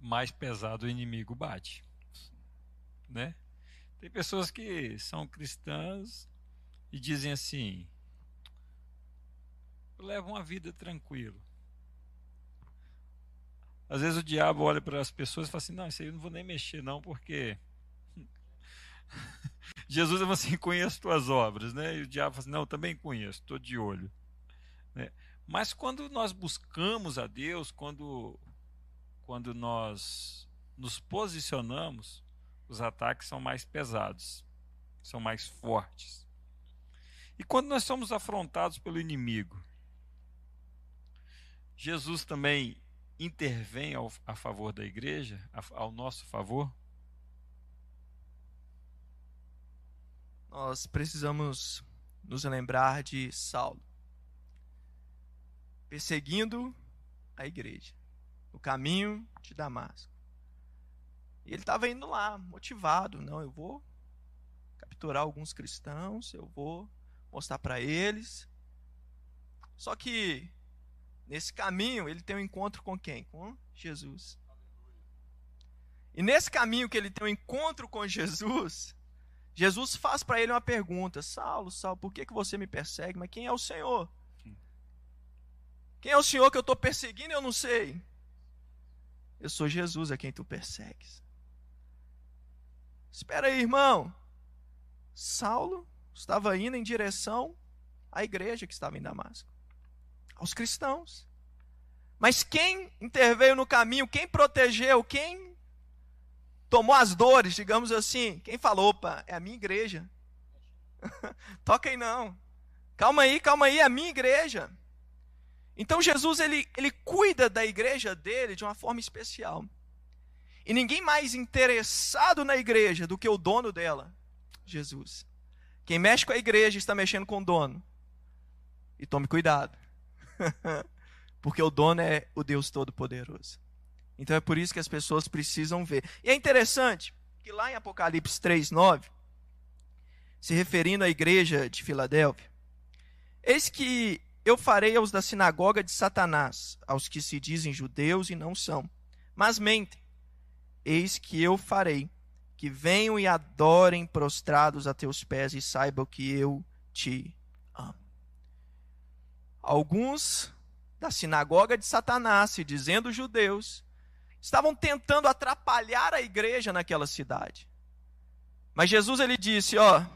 mais pesado o inimigo bate. Né? Tem pessoas que são cristãs e dizem assim: levo uma vida tranquila. Às vezes o diabo olha para as pessoas e fala assim: não, isso aí eu não vou nem mexer, não, porque Jesus fala assim: conheço tuas obras, né? E o diabo fala assim: não, também conheço, estou de olho. Né? Mas quando nós buscamos a Deus, quando, quando nós nos posicionamos, os ataques são mais pesados, são mais fortes. E quando nós somos afrontados pelo inimigo, Jesus também intervém ao, a favor da igreja, ao nosso favor? nós precisamos nos lembrar de Saulo perseguindo a igreja no caminho de Damasco. E ele estava indo lá, motivado, não, eu vou capturar alguns cristãos, eu vou mostrar para eles. Só que nesse caminho ele tem um encontro com quem? Com Jesus. E nesse caminho que ele tem um encontro com Jesus, Jesus faz para ele uma pergunta: Saulo, Saulo, por que, que você me persegue? Mas quem é o Senhor? Quem é o Senhor que eu estou perseguindo? Eu não sei. Eu sou Jesus a quem tu persegues. Espera aí, irmão. Saulo estava indo em direção à igreja que estava em Damasco, aos cristãos. Mas quem interveio no caminho, quem protegeu, quem tomou as dores, digamos assim. Quem falou, opa, é a minha igreja. Aí não. Calma aí, calma aí, é a minha igreja. Então Jesus ele, ele cuida da igreja dele de uma forma especial. E ninguém mais interessado na igreja do que o dono dela, Jesus. Quem mexe com a igreja está mexendo com o dono. E tome cuidado. Porque o dono é o Deus Todo-Poderoso. Então é por isso que as pessoas precisam ver. E é interessante que lá em Apocalipse 3, 9, se referindo à igreja de Filadélfia, eis que eu farei aos da sinagoga de Satanás, aos que se dizem judeus e não são, mas mentem. Eis que eu farei que venham e adorem prostrados a teus pés e saibam que eu te amo. Alguns da sinagoga de Satanás, se dizendo judeus, estavam tentando atrapalhar a igreja naquela cidade. Mas Jesus ele disse, ó,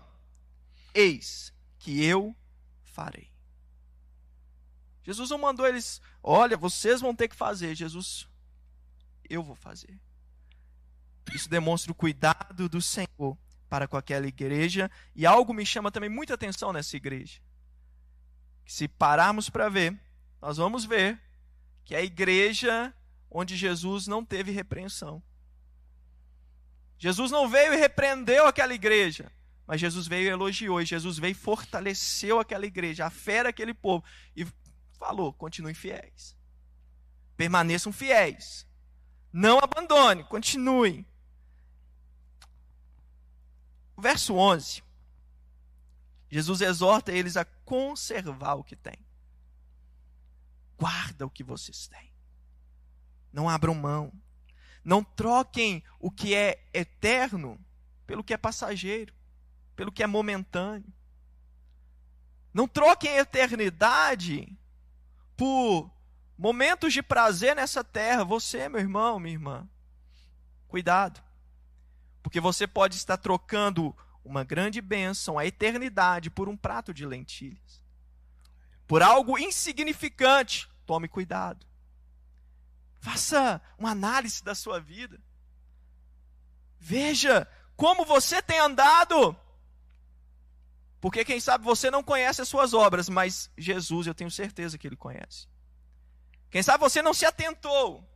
eis que eu farei. Jesus não mandou eles, olha, vocês vão ter que fazer. Jesus, eu vou fazer. Isso demonstra o cuidado do Senhor para com aquela igreja. E algo me chama também muita atenção nessa igreja. Se pararmos para ver, nós vamos ver que é a igreja onde Jesus não teve repreensão. Jesus não veio e repreendeu aquela igreja, mas Jesus veio e elogiou, e Jesus veio e fortaleceu aquela igreja, a fé daquele povo, e falou: continuem fiéis, permaneçam fiéis, não abandone, continuem. Verso 11. Jesus exorta eles a conservar o que têm. Guarda o que vocês têm. Não abram mão. Não troquem o que é eterno pelo que é passageiro, pelo que é momentâneo. Não troquem a eternidade por momentos de prazer nessa terra. Você, meu irmão, minha irmã, cuidado. Porque você pode estar trocando uma grande bênção, a eternidade, por um prato de lentilhas. Por algo insignificante. Tome cuidado. Faça uma análise da sua vida. Veja como você tem andado. Porque quem sabe você não conhece as suas obras, mas Jesus eu tenho certeza que ele conhece. Quem sabe você não se atentou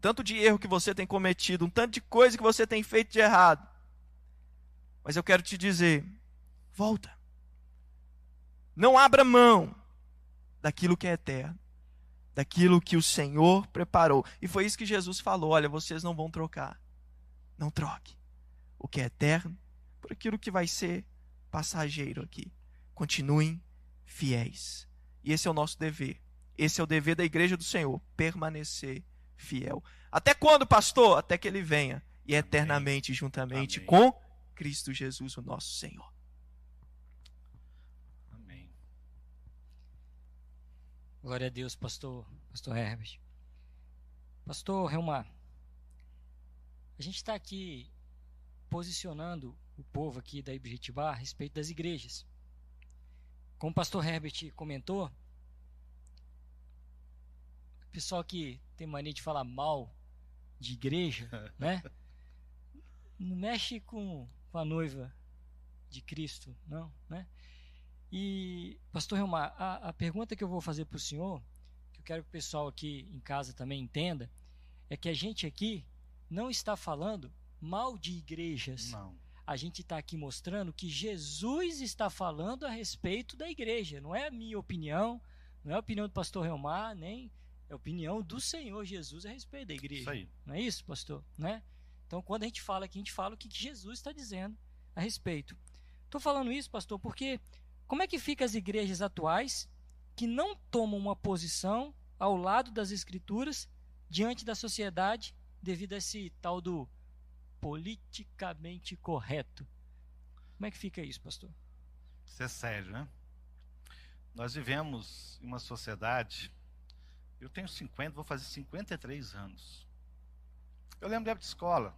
tanto de erro que você tem cometido, um tanto de coisa que você tem feito de errado. Mas eu quero te dizer: volta. Não abra mão daquilo que é eterno, daquilo que o Senhor preparou. E foi isso que Jesus falou: olha, vocês não vão trocar. Não troque o que é eterno por aquilo que vai ser passageiro aqui. Continuem fiéis. E esse é o nosso dever. Esse é o dever da igreja do Senhor, permanecer fiel. Até quando, pastor? Até que ele venha e eternamente juntamente Amém. com Cristo Jesus, o nosso Senhor. Amém. Glória a Deus, pastor, pastor Herbert. Pastor Helmar, a gente está aqui posicionando o povo aqui da Ibritibá a respeito das igrejas. Como o pastor Herbert comentou, pessoal que tem mania de falar mal de igreja, né? Não mexe com, com a noiva de Cristo, não, né? E, pastor Helmar, a, a pergunta que eu vou fazer para o senhor, que eu quero que o pessoal aqui em casa também entenda, é que a gente aqui não está falando mal de igrejas. Não. A gente está aqui mostrando que Jesus está falando a respeito da igreja. Não é a minha opinião, não é a opinião do pastor Helmar, nem é a opinião do Senhor Jesus a respeito da igreja. Isso aí. Não é isso, pastor? Né? Então, quando a gente fala aqui, a gente fala o que Jesus está dizendo a respeito. Estou falando isso, pastor, porque como é que fica as igrejas atuais que não tomam uma posição ao lado das escrituras diante da sociedade devido a esse tal do politicamente correto? Como é que fica isso, pastor? Isso é sério, né? Nós vivemos em uma sociedade eu tenho 50, vou fazer 53 anos. Eu lembro da época de escola.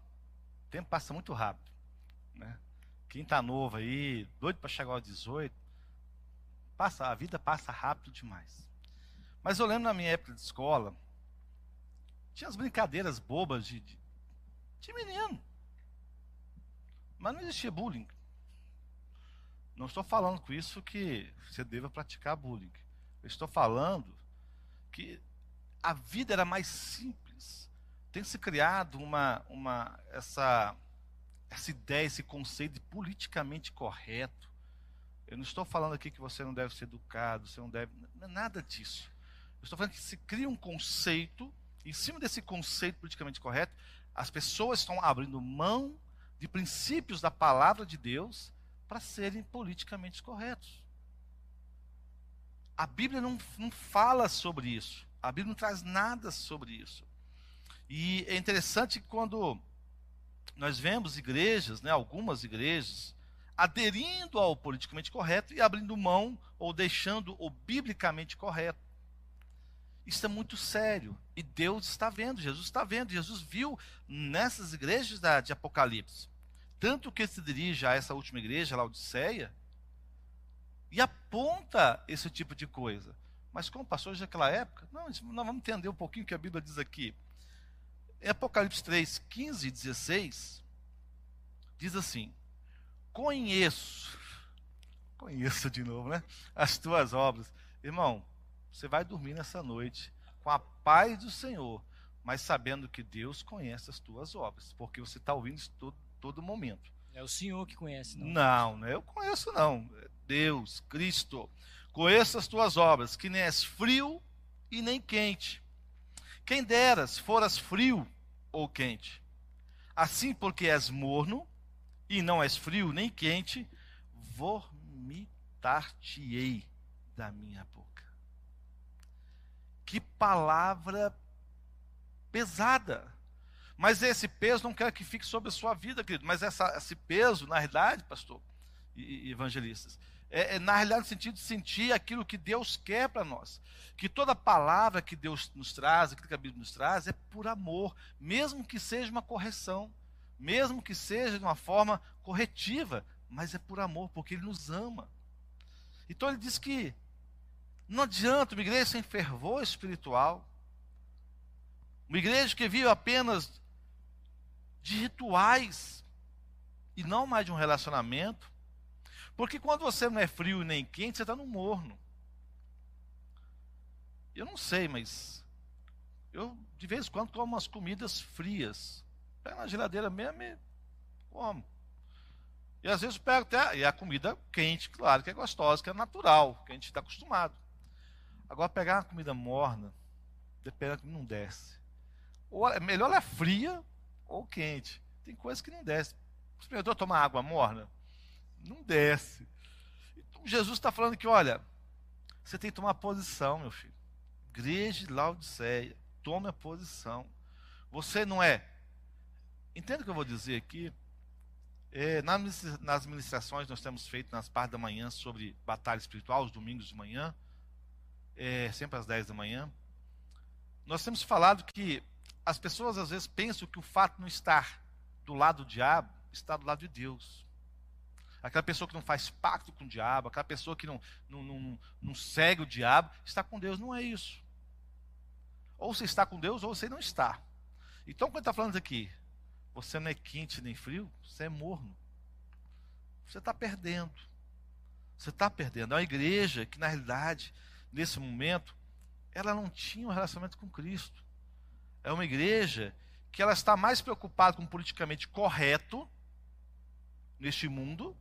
O tempo passa muito rápido. Né? Quem está novo aí, doido para chegar aos 18, passa, a vida passa rápido demais. Mas eu lembro na minha época de escola, tinha as brincadeiras bobas de, de, de menino. Mas não existia bullying. Não estou falando com isso que você deva praticar bullying. Eu estou falando que a vida era mais simples. Tem se criado uma, uma essa, essa ideia, esse conceito de politicamente correto. Eu não estou falando aqui que você não deve ser educado, você não deve. Nada disso. Eu estou falando que se cria um conceito, em cima desse conceito politicamente correto, as pessoas estão abrindo mão de princípios da palavra de Deus para serem politicamente corretos. A Bíblia não, não fala sobre isso. A Bíblia não traz nada sobre isso. E é interessante quando nós vemos igrejas, né, algumas igrejas, aderindo ao politicamente correto e abrindo mão ou deixando o biblicamente correto. Isso é muito sério. E Deus está vendo, Jesus está vendo. Jesus viu nessas igrejas de Apocalipse. Tanto que se dirige a essa última igreja, Laodiceia, e aponta esse tipo de coisa. Mas como pastores daquela época, não, nós vamos entender um pouquinho o que a Bíblia diz aqui. Em Apocalipse 3, 15 e 16, diz assim: Conheço, conheço de novo, né? As tuas obras. Irmão, você vai dormir nessa noite com a paz do Senhor, mas sabendo que Deus conhece as tuas obras, porque você está ouvindo isso todo, todo momento. É o Senhor que conhece, não? Não, não é eu conheço, não. É Deus, Cristo. Conheço as tuas obras, que nem és frio e nem quente. Quem deras foras frio ou quente. Assim, porque és morno e não és frio nem quente, vomitar-te-ei da minha boca. Que palavra pesada. Mas esse peso não quero que fique sobre a sua vida, querido. Mas essa, esse peso, na realidade, pastor e, e evangelistas, é, é, na realidade no sentido de sentir aquilo que Deus quer para nós. Que toda palavra que Deus nos traz, aquilo que a Bíblia nos traz, é por amor, mesmo que seja uma correção, mesmo que seja de uma forma corretiva, mas é por amor, porque Ele nos ama. Então ele diz que não adianta uma igreja sem fervor espiritual, uma igreja que vive apenas de rituais e não mais de um relacionamento, porque quando você não é frio nem quente, você está no morno. Eu não sei, mas eu de vez em quando como umas comidas frias. Pego na geladeira mesmo e como. E às vezes pego até. E a comida quente, claro, que é gostosa, que é natural, que a gente está acostumado. Agora pegar uma comida morna, dependendo não desce. Ou é melhor ela é fria ou quente. Tem coisas que não desce. Você perguntou tomar água morna? Não desce. Então, Jesus está falando que, olha, você tem que tomar posição, meu filho. Igreja de Laodiceia, tome a posição. Você não é. Entenda o que eu vou dizer aqui. É, nas ministrações nós temos feito nas partes da manhã sobre batalha espiritual, os domingos de manhã, é, sempre às 10 da manhã. Nós temos falado que as pessoas às vezes pensam que o fato não estar do lado do diabo está do lado de Deus. Aquela pessoa que não faz pacto com o diabo, aquela pessoa que não, não, não, não segue o diabo, está com Deus. Não é isso. Ou você está com Deus, ou você não está. Então, quando está falando aqui, você não é quente nem frio, você é morno. Você está perdendo. Você está perdendo. É uma igreja que, na realidade, nesse momento, ela não tinha um relacionamento com Cristo. É uma igreja que ela está mais preocupada com o politicamente correto neste mundo.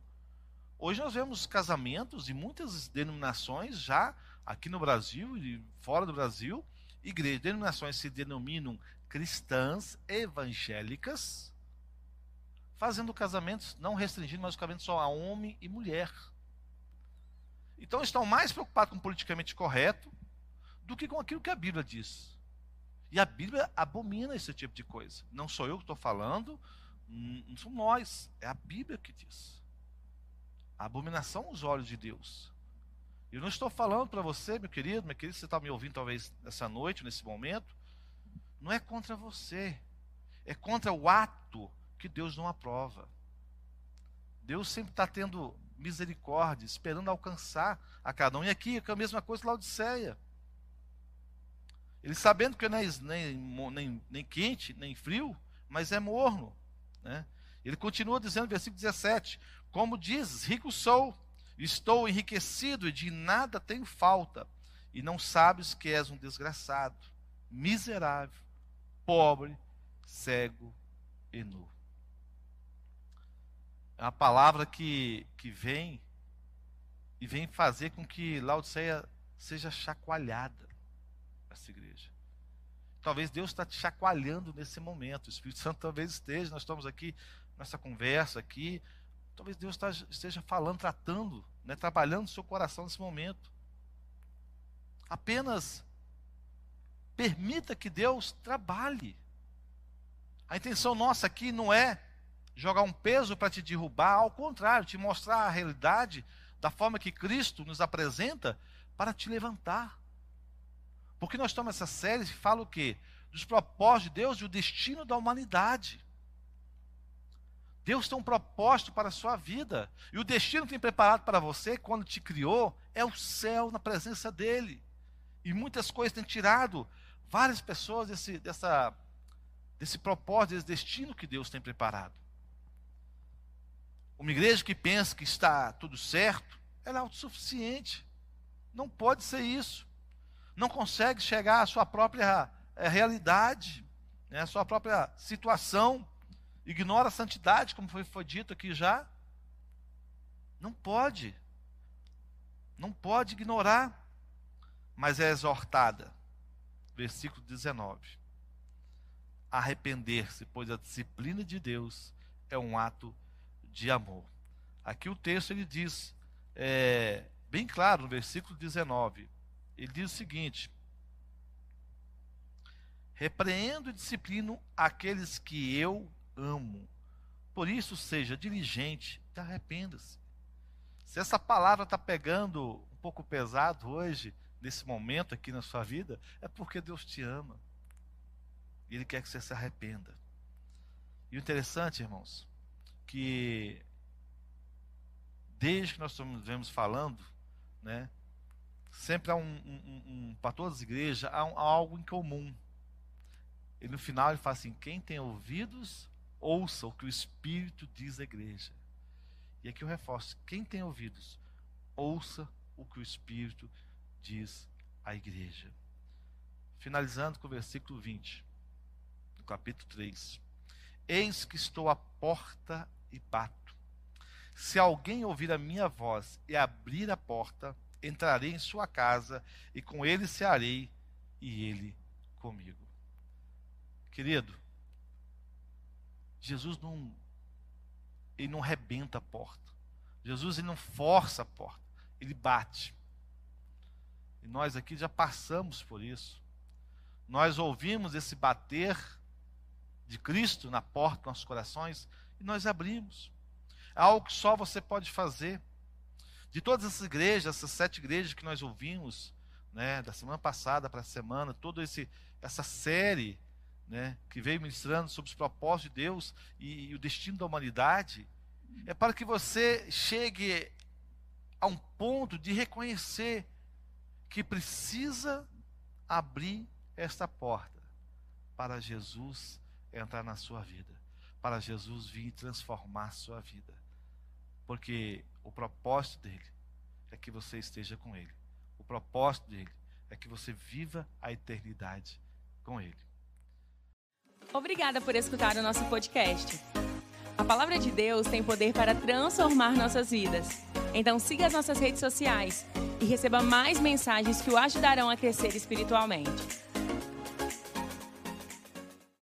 Hoje nós vemos casamentos e muitas denominações já aqui no Brasil e fora do Brasil, igrejas, denominações se denominam cristãs evangélicas, fazendo casamentos não restringindo, mas casamentos só a homem e mulher. Então estão mais preocupados com o politicamente correto do que com aquilo que a Bíblia diz. E a Bíblia abomina esse tipo de coisa. Não sou eu que estou falando, não somos nós, é a Bíblia que diz. A abominação aos olhos de Deus. Eu não estou falando para você, meu querido, meu querido, você está me ouvindo talvez nessa noite, nesse momento, não é contra você, é contra o ato que Deus não aprova. Deus sempre está tendo misericórdia, esperando alcançar a cada um. E aqui é a mesma coisa Laodiceia. Ele sabendo que não é nem, nem, nem quente, nem frio, mas é morno. Né? Ele continua dizendo versículo 17: Como dizes, rico sou, estou enriquecido e de nada tenho falta, e não sabes que és um desgraçado, miserável, pobre, cego e nu. É uma palavra que, que vem e vem fazer com que Laodiceia seja chacoalhada, essa igreja. Talvez Deus está te chacoalhando nesse momento. O Espírito Santo talvez esteja. Nós estamos aqui nessa conversa aqui. Talvez Deus tá, esteja falando, tratando, né, trabalhando no seu coração nesse momento. Apenas permita que Deus trabalhe. A intenção nossa aqui não é jogar um peso para te derrubar, ao contrário, te mostrar a realidade da forma que Cristo nos apresenta para te levantar. Porque nós estamos essa série que fala o quê? Dos propósitos de Deus e o destino da humanidade. Deus tem um propósito para a sua vida. E o destino que tem preparado para você, quando te criou, é o céu na presença dEle. E muitas coisas têm tirado várias pessoas desse, dessa, desse propósito, desse destino que Deus tem preparado. Uma igreja que pensa que está tudo certo, ela é autossuficiente. Não pode ser isso não consegue chegar à sua própria é, realidade, né, à sua própria situação, ignora a santidade, como foi, foi dito aqui já. Não pode. Não pode ignorar, mas é exortada. Versículo 19. Arrepender-se, pois a disciplina de Deus é um ato de amor. Aqui o texto ele diz, é, bem claro, no versículo 19: ele diz o seguinte: Repreendo e disciplino aqueles que eu amo. Por isso, seja diligente e arrependa-se. Se essa palavra está pegando um pouco pesado hoje, nesse momento aqui na sua vida, é porque Deus te ama. E Ele quer que você se arrependa. E o interessante, irmãos, que desde que nós estamos falando, né, sempre há um, um, um para todas as igrejas, há, um, há, algo em comum. E no final ele fala assim: quem tem ouvidos, ouça o que o Espírito diz à igreja. E aqui eu reforço: quem tem ouvidos, ouça o que o Espírito diz à igreja. Finalizando com o versículo 20, do capítulo 3. Eis que estou à porta e bato. Se alguém ouvir a minha voz e abrir a porta, entrarei em sua casa e com ele cearei e ele comigo. Querido, Jesus não ele não rebenta a porta. Jesus ele não força a porta, ele bate. E nós aqui já passamos por isso. Nós ouvimos esse bater de Cristo na porta dos nossos corações e nós abrimos. É algo que só você pode fazer. De todas essas igrejas, essas sete igrejas que nós ouvimos, né, da semana passada para a semana, toda esse, essa série né, que veio ministrando sobre os propósitos de Deus e, e o destino da humanidade, é para que você chegue a um ponto de reconhecer que precisa abrir esta porta para Jesus entrar na sua vida, para Jesus vir transformar a sua vida. Porque o propósito dele é que você esteja com ele. O propósito dele é que você viva a eternidade com ele. Obrigada por escutar o nosso podcast. A palavra de Deus tem poder para transformar nossas vidas. Então siga as nossas redes sociais e receba mais mensagens que o ajudarão a crescer espiritualmente.